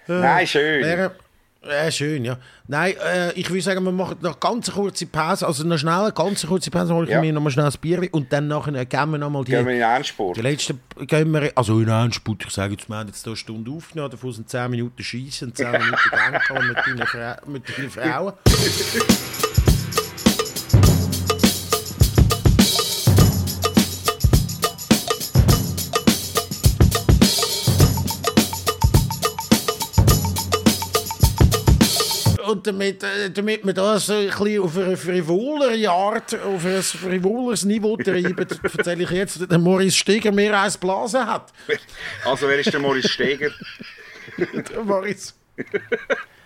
Nein, schön. Wäre, äh, schön, ja. Nein, äh, ich würde sagen, wir machen noch ganz kurze Pause. Also noch schnell eine ganz kurze Pause, hole ich ja. mir noch mal schnell ein Bier und dann nachher gehen wir noch mal die... Gehen wir in Endspurt? Die letzte gehen wir... Also in Endspurt, ich sage jetzt, wir haben jetzt hier eine Stunde aufgenommen, davon sind 10 Minuten Schießen, 10 Minuten Denken mit deinen, Fra mit deinen Frauen. und damit, damit wir das ein bisschen auf eine frivolere Art, auf ein frivoleres Niveau treiben, erzähle ich jetzt, dass der Maurice Steger mehr als Blasen hat. Also wer ist der Maurice Steger? der Maurice.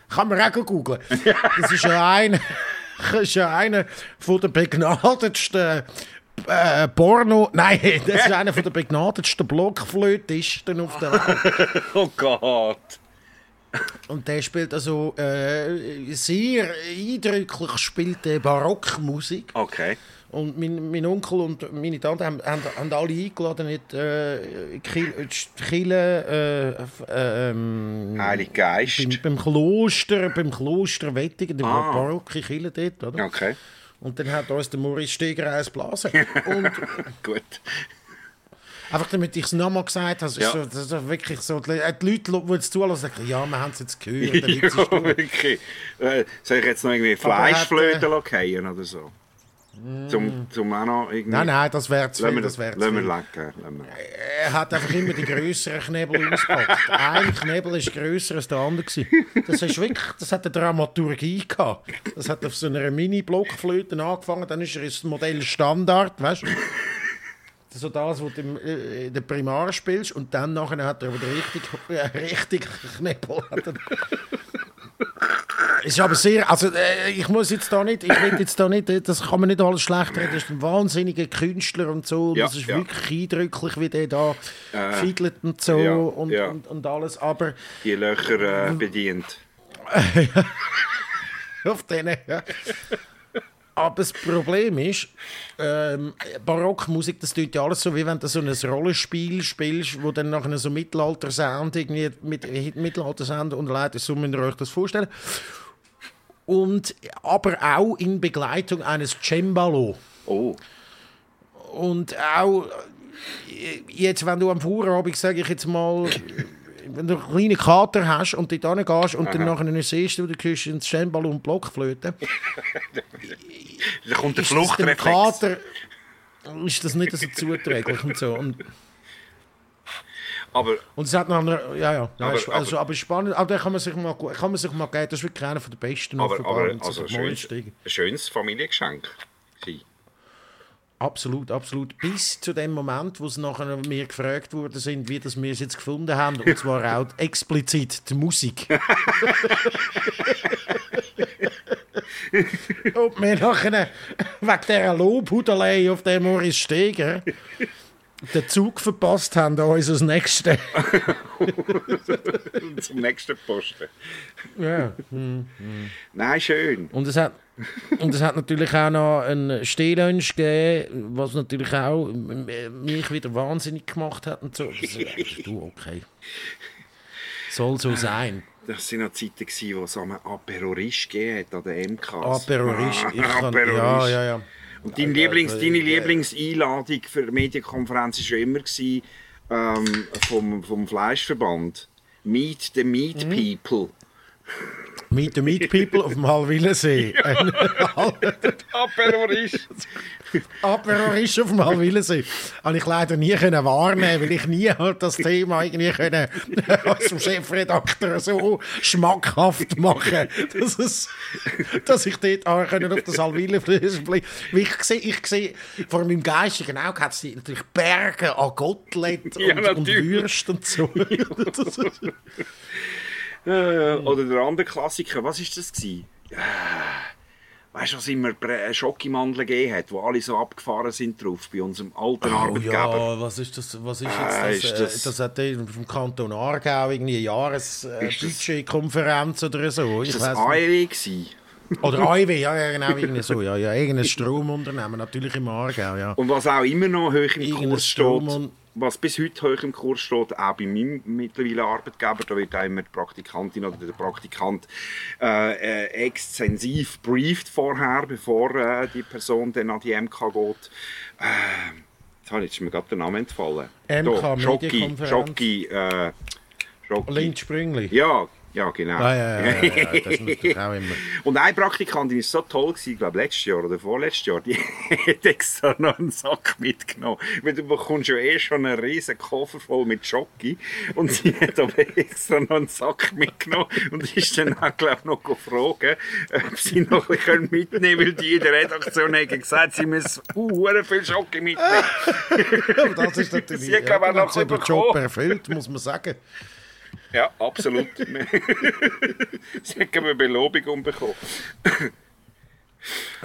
Kann man auch googeln. Das ist ja einer, ist ja einer von den begnadetsten äh, Porno. Nein, das ist einer der begnadetsten Blockflötisten auf der Welt. oh Gott. Und der spielt also äh, sehr eindrücklich spielt äh, Barockmusik. Okay. Und mein, mein, Onkel und meine Tante haben, haben, haben alle eingeladen, nicht äh, Kille, äh, ähm, Heilig Geist. Beim, beim, Kloster, beim Kloster Wettigen, der ah. barocke Kille dort, oder? Okay. Und dann hat uns der Maurice Steger eins blasen. Und, Gut. Einfach damit ich es nochmal gesagt habe, ja. so, das ist wirklich so, die Leute, die jetzt zuhören, sagen, ja, wir haben es jetzt gehört. ja, wirklich. Äh, soll ich jetzt noch irgendwie Fleischflöte äh, oder so? Zum, zum auch noch irgendwie... Nein, nein, das wäre zu viel. Das wär lassen wir lecken. Er hat einfach immer die grösseren Knebel ausgepackt. Ein Knebel war grösser als der andere. Das, ist wirklich, das hat eine Dramaturgie gehabt. Das hat auf so einer Mini-Blockflöte angefangen, dann ist er ins Modell Standard, weißt du? So das, was du äh, in der Primar spielst und dann nachher hat er aber richtig, äh, richtig Knebel. ist aber sehr, also äh, ich muss jetzt da nicht, ich will jetzt da nicht, das kann man nicht alles schlecht reden, das ist ein wahnsinniger Künstler und so, ja, das ist ja. wirklich eindrücklich, wie der da äh, fiedelt und so ja, und, und, Und, alles, aber... Die Löcher äh, bedient. Auf denen, ja. Aber das Problem ist, ähm, Barockmusik, das tut ja alles so, wie wenn du so ein Rollenspiel spielst, wo dann nachher so Mittelalter-Sound irgendwie mit Mittelalter-Sound unterleitet so müsst ihr euch das vorstellen. Und, aber auch in Begleitung eines Cembalo. Oh. und auch jetzt, wenn du am Vorabend, sage ich jetzt mal, wenn du einen kleinen Kater hast und dort hingehst und Aha. dann nachher siehst du, du kriegst einen Steinball und Blockflöte. da kommt der Fluchtreflex. Kater ist das nicht so zuträglich und so. Und, aber, und es hat noch eine, ja, ja, aber, also, aber, aber spannend, aber da kann man sich mal, kann man sich mal geben, das ist wirklich einer der besten aber, aber also schönes, ein schönes Familiengeschenk Absolut, absolut. Bis zu dem Moment, wo sie nachher mir gefragt worden sind, wie das wir es jetzt gefunden haben. Und zwar auch explizit die Musik. und wir nachher wegen dieser Lobhudelei auf dem Morris Steger den Zug verpasst haben an unser nächstes. Zum nächsten Posten. Ja. Hm, hm. Nein, schön. Und es hat, und es hat natürlich auch noch einen Stehlunch gegeben, was natürlich auch mich wieder wahnsinnig gemacht hat und so. Das ist du, okay. Soll so sein. Das waren noch Zeiten, wo es einen Aperorisch gegeben hat an der MK. Aperorisch, ich kann, ja, ja, ja. Und dein Lieblings, deine Lieblingseinladung für die Medienkonferenz war schon immer gewesen, ähm, vom, vom Fleischverband. Meet the Meat mhm. People. Meet the Meat People auf dem Halwillensee. Aperorisch. Aperorisch auf dem Halwillensee. Habe ich leider nie können wahrnehmen, weil ich nie das Thema irgendwie können, als Chefredakteur so schmackhaft machen, dass, es, dass ich dort auch auf das Halwillensee ich sehe, ich sehe vor meinem geistigen Auge hat es natürlich Berge an Gottlet und, ja, und Würst und so. Äh, oder der andere Klassiker, was war das gewesen? Äh, weißt du, was immer Schokimandeln gegeben hat, wo alle so abgefahren sind drauf bei unserem alten oh, Arbeitgeber? Ja, was ist das? Was ist jetzt äh, das? Ist das, äh, das hat vom Kanton Aargau irgendwie eine Jahresbudgetkonferenz äh, oder so. Ist ich das AEW gewesen? Oder ja, ja, genau, irgendwie so. Ja, ja, irgendein Stromunternehmen, natürlich im Aargau, ja. Und was auch immer noch hoch im Kurs steht, was bis heute hoch im Kurs steht, auch bei meinem mittlerweile Arbeitgeber, da wird immer die Praktikantin oder der Praktikant äh, äh, extensiv brieft vorher, bevor äh, die Person dann an die MK geht. Äh, jetzt habe ich mir gerade den Namen entfallen. MK Schocki, Schocki, äh, Schocki. Lynch Sprüngli. Ja, ja, genau. Ah, ja, ja, ja, ja, das ist auch immer. Und eine Praktikantin war so toll, gewesen, ich glaube letztes Jahr oder vorletztes Jahr, die hat extra noch einen Sack mitgenommen. Weil du bekommst ja eh schon einen riesen Koffer voll mit Schoki und sie hat aber extra noch einen Sack mitgenommen und ist dann auch, glaube ich, noch gefragt, ob sie noch ein bisschen mitnehmen können, weil die in der Redaktion hat gesagt, sie müssen uh, viel Schoki mitnehmen. aber das ist natürlich, sie hat, ja, auch noch Job erfüllt, muss man sagen. Ja, absolut. Sie haben eine Belobigung bekommen.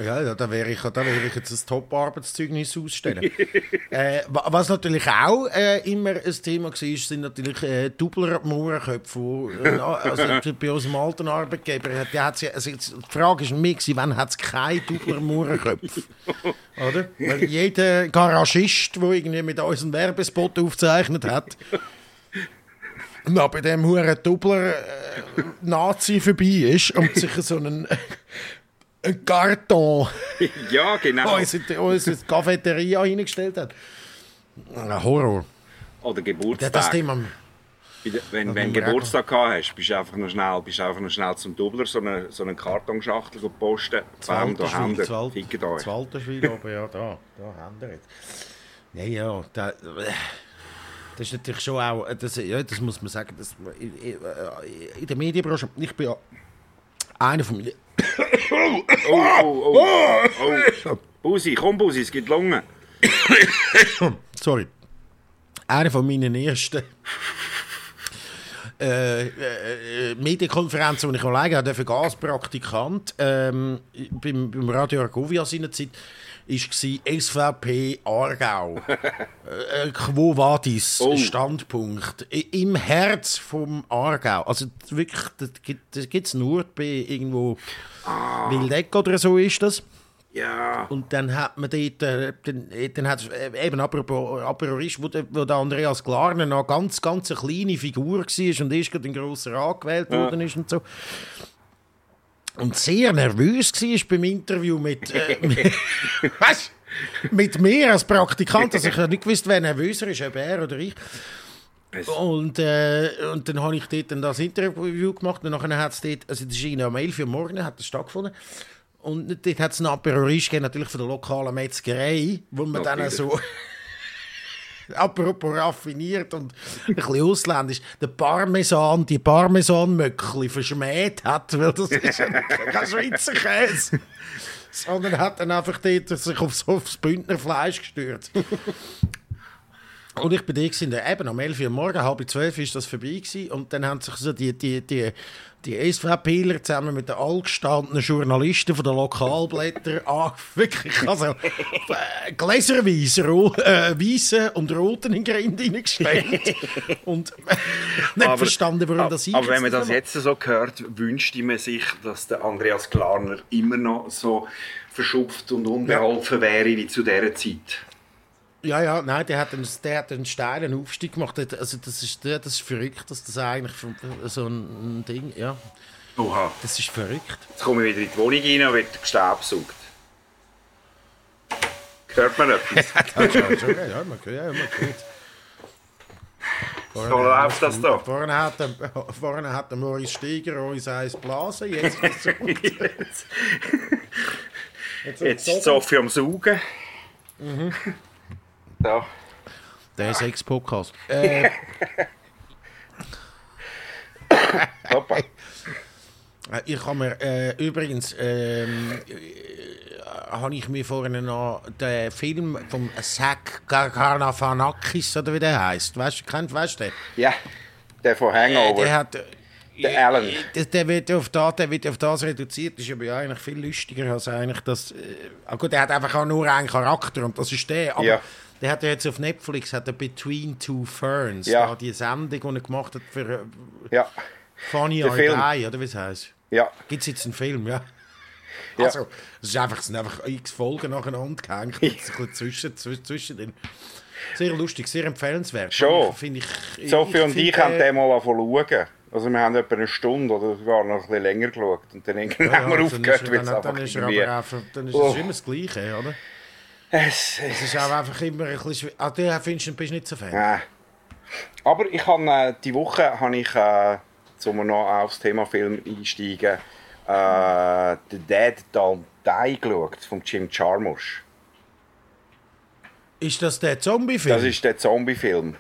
Ja, da wäre ich, da wäre ich jetzt ein Top-Arbeitszeugnis ausstellen. äh, was natürlich auch äh, immer ein Thema war, sind natürlich äh, Doubler-Mohrenköpfe. Äh, also bei unserem alten Arbeitgeber, die hat sie, also die Frage ist mir, wann hat es keine Doubler-Mohrenköpfe? Oder? Weil jeder Garagist, der irgendwie mit uns einen Werbespot aufgezeichnet hat, noch bei dem huren Doubler äh, Nazi vorbei ist und sich so einen, einen Karton ja, genau. unsere, unsere Cafeteria hingestellt hat. Ein Horror. Oder Geburtstag. Das Thema, wenn, wenn du Geburtstag gehabt hast, bist du einfach noch schnell, bist einfach noch schnell zum Doubler so eine, so eine Kartonschachtel posten. Bam, da haben wir. Zwalterschwil, aber ja, da, da haben wir jetzt. Ja, ja, da, das ist natürlich schon auch, äh, das, ja, das muss man sagen, das, äh, in der Medienbranche, ich bin ja einer von mir. oh, oh, oh, oh. Busi, komm Busi, es gibt Lungen. Sorry. Einer von meinen ersten äh, äh, Medienkonferenzen, die ich alleine hatte, für Gaspraktikant ähm, beim, beim Radio Argovia seinerzeit. Zeit war SVP Aargau. äh, Quo Vadis oh. Standpunkt. Im Herz vom Aargau. Also wirklich, das gibt es nur bei irgendwo ah. Wildeck oder so ist das. Ja. Und dann hat man dort, äh, dann, dann hat äh, eben apropos Aperorist, wo, wo der Andreas Glarner noch ganz, ganz eine kleine Figur war und erst gerade in grosser Rat gewählt worden ist und so und sehr nervös war beim Interview mit. Äh, mit was? mit mir als Praktikant. Also ich habe nicht gewusst, wer nervöser ist, ob er oder ich. Und, äh, und dann habe ich dort dann das Interview gemacht und dann hat es dort, also das ist um 11 Uhr morgens, hat das stattgefunden. Und dort hat es einen Aperol natürlich von der lokalen Metzgerei, wo man natürlich. dann so apropos raffiniert und ein bisschen ausländisch, der Parmesan, die Parmesan-Möckli verschmäht hat, weil das ist ja kein Schweizer Käse. Sondern hat dann einfach dort sich aufs, aufs Bündnerfleisch gestürzt. Und ich bin da eben um 11 Uhr morgens, halb zwölf ist das vorbei gewesen. Und dann haben sich so die, die, die, die SVPler zusammen mit den altgestandenen Journalisten von den Lokalblättern an, wirklich, also äh, gläserweise äh, weiße und roten in Grind hineingestellt. und äh, nicht aber, verstanden, warum das ist. Aber wenn man das jetzt so hört, wünscht man sich, dass der Andreas Klarner immer noch so verschupft und unbeholfen ja. wäre wie zu dieser Zeit. Ja, ja, nein, der hat einen, der hat einen steilen Aufstieg gemacht. Also das ist, das ist verrückt, dass das eigentlich so ein Ding, ja. Oha. Das ist verrückt. Jetzt komme ich wieder in die Wohnung rein und wird gestaubsaugt. Hört man etwas? ja, man hört, ja, man hört. So läuft das da. Vorhin hat, vorhin hat der Maurice Steiger uns eins blasen, jetzt ist es Jetzt, jetzt, jetzt ist Sophie am Saugen. Mhm. Da. Der Sex-Podcast. Äh, Hoppa. Äh, ich habe mir äh, übrigens ähm, äh, habe ich mir vorhin noch den Film vom Zack Garganafanakis oder wie der heißt. Weißt du, kennt weißt du den? Ja, der von Hangover. Äh, der hat der Alan. Der, der, wird auf das, der wird auf das reduziert. Ist aber ja eigentlich viel lustiger als eigentlich das. Äh, gut, der hat einfach auch nur einen Charakter und das ist der. Aber ja. Der hat ja jetzt auf Netflix hat er Between Two Ferns, ja. da die Sendung, die er gemacht hat für äh, ja. Funny or Die, oder wie es heißt. Ja. Gibt es jetzt einen Film, ja? ja. Also, es, ist einfach, es sind einfach x Folgen nacheinander gehängt. Ja. ein zwischen, zwischen den. Sehr lustig, sehr empfehlenswert. Schon. Find ich, Sophie ich und ich haben den mal schauen. Also wir haben etwa eine Stunde oder sogar noch ein bisschen länger geschaut. Und dann ja, haben wir aufgehört, weil es dann ist, aber einfach, dann ist es oh. immer das Gleiche, oder? Es, es ist auch einfach immer ein bisschen... Ah, du findest du bist nicht so Fan? Ja. Aber ich habe äh, die Woche habe ich, äh, um noch aufs Thema Film einsteigen, äh, The Dead Don't Die geschaut, von Jim Jarmusch. Ist das der Zombie-Film? Das ist der Zombie-Film.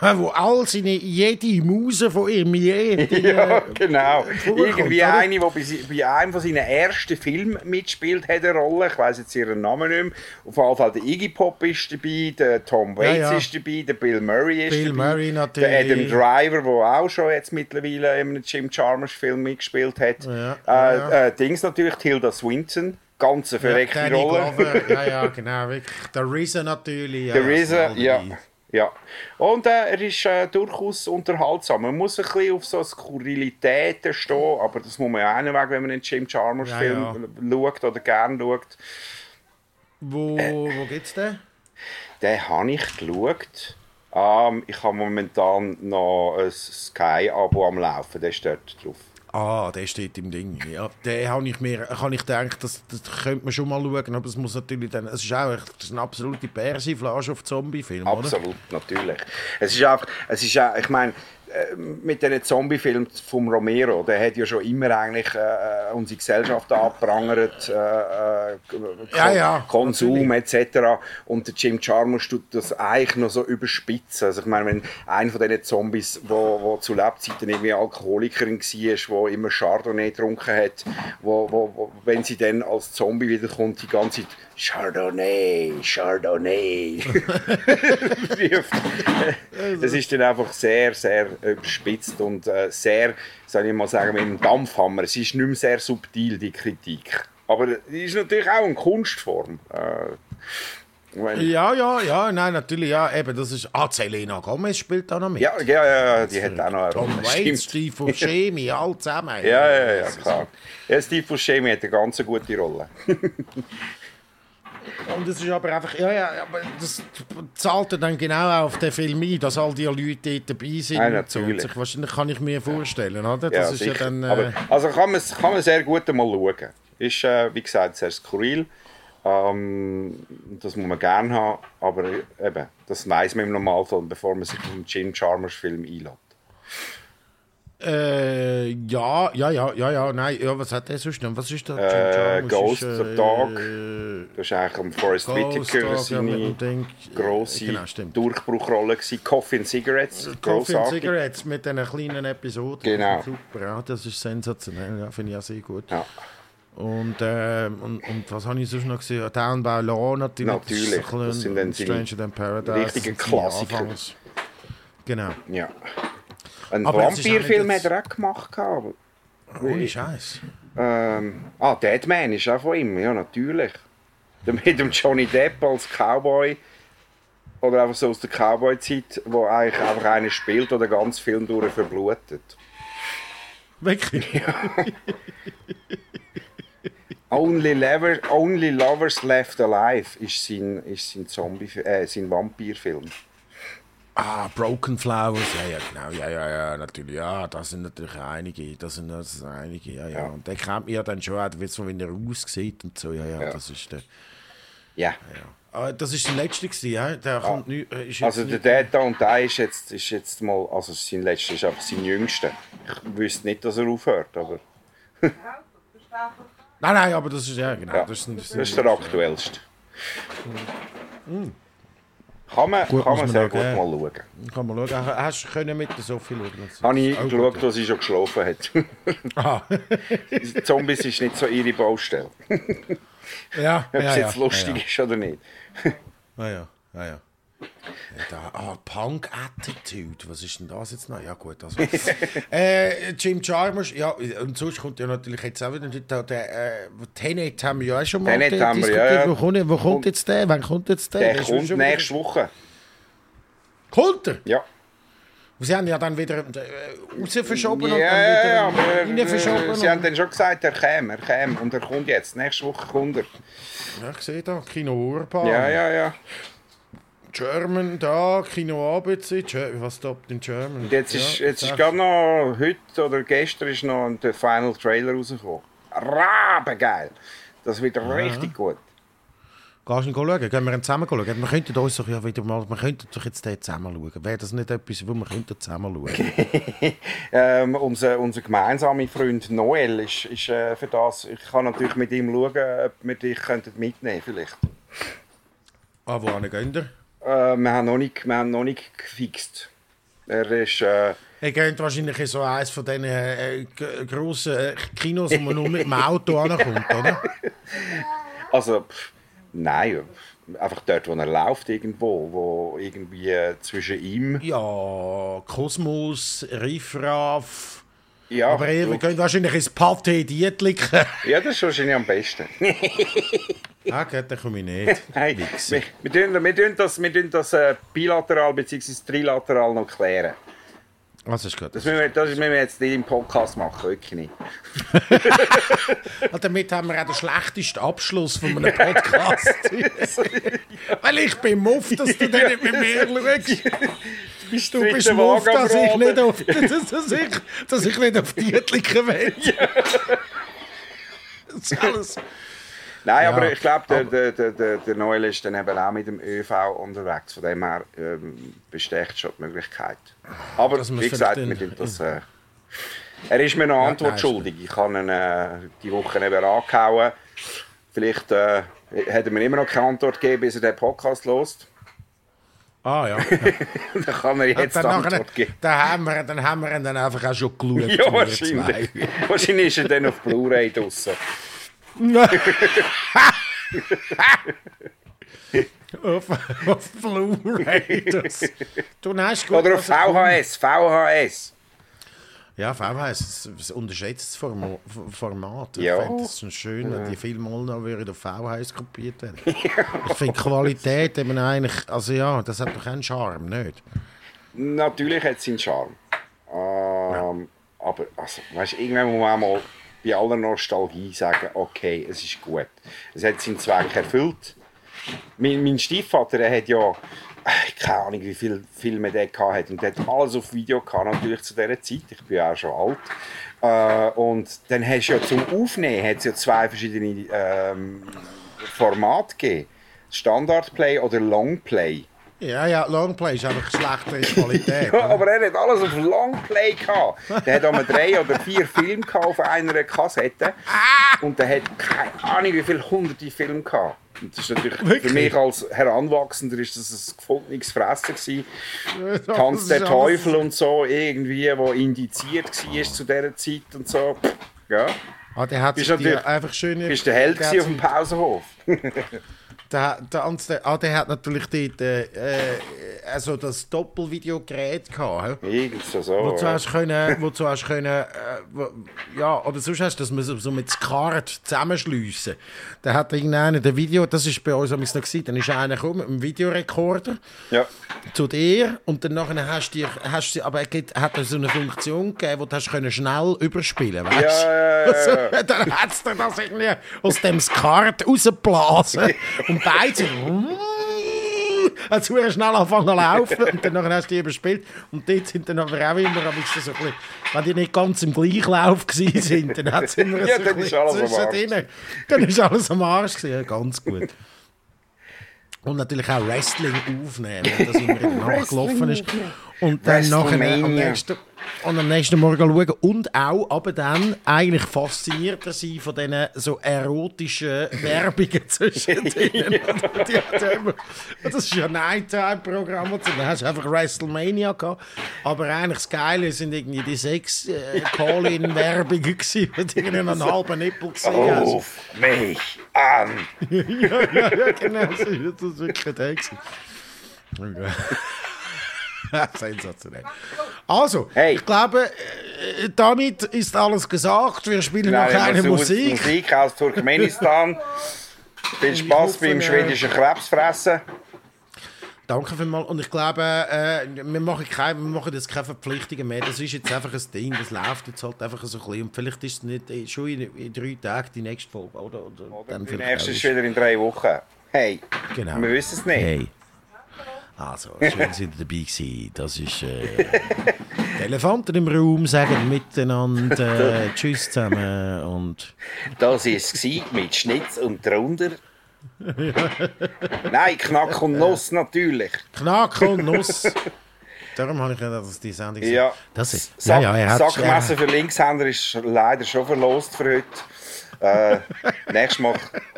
Wo all seine, jede Muse von ihm je. ja, genau. Irgendwie oder? eine, die bei, bei einem von seinen ersten Filmen mitspielt, hat eine Rolle. Ich weiß jetzt ihren Namen nicht mehr. Auf jeden Fall der Iggy Pop ist dabei, der Tom Waits ja, ja. ist dabei, der Bill Murray ist Bill dabei. Murray natürlich. Der Adam Driver, der auch schon jetzt mittlerweile in einem Jim Jarmusch Film mitgespielt hat. Ja, äh, äh, Dings natürlich, Tilda Swinton ganz eine verreckte ja, Rolle. ja, ja, genau. Der RZA natürlich. Der RZA, ja. Ja, und äh, er ist äh, durchaus unterhaltsam. Man muss ein bisschen auf so Skurrilitäten stehen, aber das muss man ja auch nicht weg, wenn man einen Jim Jarmusch-Film ja, ja. schaut oder gerne schaut. Wo, äh, wo geht's denn? Den habe ich geschaut. Ähm, ich habe momentan noch ein Sky-Abo am Laufen, der ist dort drauf. Ah, der steht im Ding. Ja, den habe ich mir, kann ich denken, das, das könnte man schon mal schauen, aber es muss natürlich dann, es ist auch ist eine absolute Persiflage auf Zombie-Film, Absolut, natürlich. Es ist einfach, es ist auch, ich meine, mit den Zombie-Film von Romero, der hat ja schon immer eigentlich äh, äh unsere Gesellschaft abprangert, äh, äh, ja, ja, Konsum etc. Und der Jim Jarmusch tut das eigentlich noch so überspitzen. Also ich meine, wenn einer von diesen Zombies, wo, wo zu Lebzeiten irgendwie Alkoholikerin war, wo immer Chardonnay getrunken hat, wo, wo, wo, wenn sie dann als Zombie wiederkommt, die ganze Zeit Chardonnay, Chardonnay. das ist dann einfach sehr, sehr überspitzt und äh, sehr, soll ich mal sagen, mit einem Dampfhammer. Es ist nicht mehr sehr subtil, die Kritik. Aber es ist natürlich auch eine Kunstform. Äh, ja, ja, ja, nein, natürlich, ja, eben, das ist, ah, Selena Gomez spielt da noch mit. Ja, ja, ja, die hat auch noch eine Tom Waits, Steve Buscemi, all zusammen. Ja, ja, ja, klar. Ja, Steve Buscemi hat eine ganz gute Rolle. Und es ist aber einfach, ja, ja, aber das zahlt dann genau auf den Film ein, dass all die Leute dort dabei sind. Ja, natürlich. So. Wahrscheinlich kann ich mir vorstellen, oder? Das ja, ist sicher. ja dann, äh... aber, also kann man, kann man sehr gut einmal schauen. Ist, äh, wie gesagt, sehr skurril. Ähm, das muss man gerne haben, aber eben, das weiß man im Normalfall, bevor man sich auf einen Jim Chalmers Film einlädt. Äh, ja, ja, ja, ja, ja, nein, ja, was hat der sonst noch? Was ist da? Äh, Ghost ist, äh, Dog. Das ist eigentlich am Forrest Whitaker seine grosse genau, Durchbruchrolle gewesen. Coffee and Cigarettes, Coffee and Cigarettes mit diesen kleinen Episoden. Genau. Super, ja, das ist sensationell, ja, finde ich auch sehr gut. Ja. Und, äh, und, und was habe ich sonst noch gesehen? Down by Law natürlich. Natürlich, das, das sind dann Stranger Than Paradise. Richtige Klassiker. Genau. Ja. Ein Vampirfilm hat er auch gemacht. Aber, Ohne Scheiß. Ähm, ah, Deadman ist auch von ihm, ja, natürlich. Mit dem Johnny Depp als Cowboy. Oder einfach so aus der Cowboy-Zeit, wo eigentlich einfach einer spielt oder ganz Film durch verblutet. Wirklich? Ja. Only, Lever, Only Lovers Left Alive ist sein, ist sein, Zombie, äh, sein Vampirfilm. Ah, Broken Flowers, ja, ja, genau, ja, ja, ja, natürlich, ja, das sind natürlich einige, das sind, das sind einige, ja, ja, ja. und der kennt mich ja dann schon, auch, so, wenn er aussieht und so, ja, ja, ja. das ist der, ja. ja. Aber das ist der letzte gewesen, ja, der ah. kommt nicht, äh, ist Also der Data und der ist jetzt, ist jetzt mal, also sein letzter ist einfach sein jüngster. Ich wüsste nicht, dass er aufhört, aber... nein, nein, aber das ist, ja, genau, das, ist, das, das ist der aktuellste. Mhm. Kann man, gut, kann man sehr gut mal schauen. Kann man schauen. Hast du können mit der Sophie schauen? Habe ich geschaut, wo sie schon geschlafen hat. Aha. Zombies ist nicht so ihre Baustelle. ja, Ob ja, es jetzt ja, lustig ist oder nicht. ja, ja, ja, ja. Da, ah, Punk Attitude, was ist denn das jetzt noch? Ja gut, also. äh, Jim Chalmers, ja, und sonst kommt ja natürlich jetzt auch wieder der, der äh, Tenet haben wir ja auch schon mal Tenet haben wir, ja, ja. Wo, kommt, wo kommt jetzt der? Wann kommt jetzt der? Der, der kommt nächste Woche. Kommt er? Ja. Sie haben ja dann wieder äh, raus verschoben ja, und dann wieder aber, rein verschoben. Sie haben dann schon gesagt, er käme, er käme und er kommt jetzt. Nächste Woche kommt er. Ja, ich sehe da, Kino Urban. Ja, ja, ja. German da, Kino ABC, was stoppt in German? Und jetzt ist, jetzt ist gerade noch, heute oder gestern ist noch der Final Trailer rausgekommen. Rabengeil! Das wird ja. richtig gut. Gehst du schauen? Gehen wir zusammen schauen? Wir könnten uns doch ja wieder mal, wir könnten doch jetzt zusammen schauen. Wäre das nicht etwas, wo wir könnten zusammen schauen? ähm, unser, unser gemeinsamer Freund Noel ist, ist äh, für das, ich kann natürlich mit ihm schauen, ob wir dich mitnehmen vielleicht. Ah, wo gehen wir? Äh, wir, haben noch nicht, wir haben noch nicht gefixt. Er ist... Äh, er geht wahrscheinlich so eines von diesen äh, grossen äh, Kinos, wo man nur mit dem Auto ankommt, oder? Also... Pff, Nein, einfach dort, wo er läuft irgendwo, wo irgendwie äh, zwischen ihm... Ja, Kosmos, Riffraff... Ja, aber ihr könnt wahrscheinlich ins Pathé Dietliken. ja, das ist wahrscheinlich am besten. ah, gut, dann komme ich nicht. Nein, wir, wir, tun, wir tun das, wir tun das äh, bilateral bzw. trilateral noch klären. Was ist gut? Das müssen, wir, das müssen wir jetzt nicht im Podcast machen, wirklich nicht. damit haben wir auch den schlechtesten Abschluss von einem Podcast. Weil ich bin muff, dass du den nicht mit mir schaust. Bist du bist muff, dass ich, nicht auf, dass, dass, ich, dass ich nicht auf die Etlichen will. Das ist alles... Nein, ja, aber ich glaube, der, der, der, der Noel ist dann eben auch mit dem ÖV unterwegs. Von dem her ähm, besteht schon die Möglichkeit. Aber wie gesagt, mit das, äh, er ist mir eine ja, Antwort nein, schuldig. Ich habe ihn äh, die Woche eben angehauen. Vielleicht äh, hätte mir immer noch keine Antwort gegeben, bis er den Podcast lost. Ah ja. dann kann er jetzt dann Antwort geben. Dann haben, wir, dann haben wir ihn dann einfach auch schon geschaut. ja, wahrscheinlich. wahrscheinlich ist er dann auf Blu-ray draussen auf, auf Blu-ray. Du hast gut, Oder auf VHS, VHS. Ja, VHS ein unterschätztes Format. Ich ja. finde es schön, wenn die Filme mal noch auf VHS kopiert werden. ich finde Qualität eben eigentlich, also ja, das hat doch einen Charme, nicht? Natürlich hat es seinen Charme. Ähm, ja. Aber also, weißt, irgendwann muss man mal bei aller Nostalgie sagen, okay, es ist gut. Es hat seinen Zweck erfüllt. Mein, mein Stiefvater der hat ja, keine Ahnung, wie viele Filme der hatte. Und der hat alles auf Video gehabt, natürlich zu dieser Zeit. Ich bin ja auch schon alt. Äh, und dann hast du ja zum Aufnehmen hat's ja zwei verschiedene ähm, Format gegeben. Standardplay oder Longplay. Ja, ja, Longplay ist einfach schlechtere Qualität. ja, aber er hat alles auf Longplay gehabt. Der hat einmal drei oder vier Filme auf einer Kassette. Und der hat keine Ahnung, wie viele hunderte Filme gehabt. Und das ist natürlich Wirklich? für mich als Heranwachsender ist das ein gefundenes Fressen gewesen. Tanz der Teufel und so irgendwie, wo indiziert war zu dieser Zeit und so. Ja. Ah, der hat bist dir einfach schön. Bist der Held auf dem Pausenhof? der, der, der, ah, der hat natürlich dort, äh, also das Doppelvideogerät gehabt. Irgend so. Wozu hast du können, wozu hast können äh, wo, ja, oder sonst hast du das müssen so mit Skart zusammenschliessen. Da hat irgendeiner der Video, das ist bei uns noch gesehen, dann ist einer gekommen mit einem Videorekorder ja. zu dir und dann nachher hast du, hast du aber er hat so eine Funktion gegeben, wo du hast können schnell überspielen, weißt? Ja, ja, ja, also, dann hat es das irgendwie aus dem Skart rausgeblasen und beide hat sehr schnell angefangen zu laufen und dann hast du die überspielt. Und dort sind dann aber auch immer, so ein bisschen, wenn die nicht ganz im Gleichlauf waren, dann hat es immer ja, so dann ist alles zwischendrin. Dann ist alles am Arsch gewesen. Ja, ganz gut. Und natürlich auch Wrestling aufnehmen, das immer in der Nacht gelaufen ist. Und dann nachher am nächsten, und am nächsten Morgen schauen. Und auch aber dann eigentlich faszinierter sein von diesen so erotischen Werbungen zwischen denen. das ist ja ein Nighttime-Programm. Dann hast du einfach WrestleMania gehabt. Aber eigentlich das Geile sind irgendwie die sechs äh, Call-In-Werbungen gewesen, mit irgendwie einen halben Nippel gesehen Ruf mich an! ja, ja, ja, genau. Das ist wirklich der. Okay. Sensationell. Also, hey. ich glaube, äh, damit ist alles gesagt. Wir spielen Nein, noch keine Musik. Musik aus Turkmenistan. Viel Spaß beim schwedischen Krebsfressen. Danke vielmals. Und ich glaube, äh, wir, machen kein, wir machen jetzt keine Verpflichtungen mehr. Das ist jetzt einfach ein Ding, das läuft jetzt halt einfach so ein bisschen. Und vielleicht ist es nicht äh, schon in, in drei Tagen die nächste Folge. Oder, oder, oder dann die nächste ist wieder in drei Wochen. Hey, genau. wir wissen es nicht. Hey. Also, schön sind ihr dabei gewesen. Das ist äh, die Elefanten im Raum sagen miteinander äh, Tschüss zusammen und... Das war es mit Schnitz und drunter. Nein, Knack und Nuss natürlich. Knack und Nuss. Darum habe ich ja das die Sendung Ja, das ist, Sack, ja, ja, Sackmesser für Linkshänder ist leider schon verlost für heute. Äh, nächstes Mal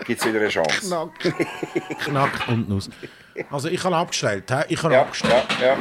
gibt es wieder eine Chance. Knack. Knack und Nuss. Also ich habe abgestellt. Ich habe ja, abgestellt. Ja, ja.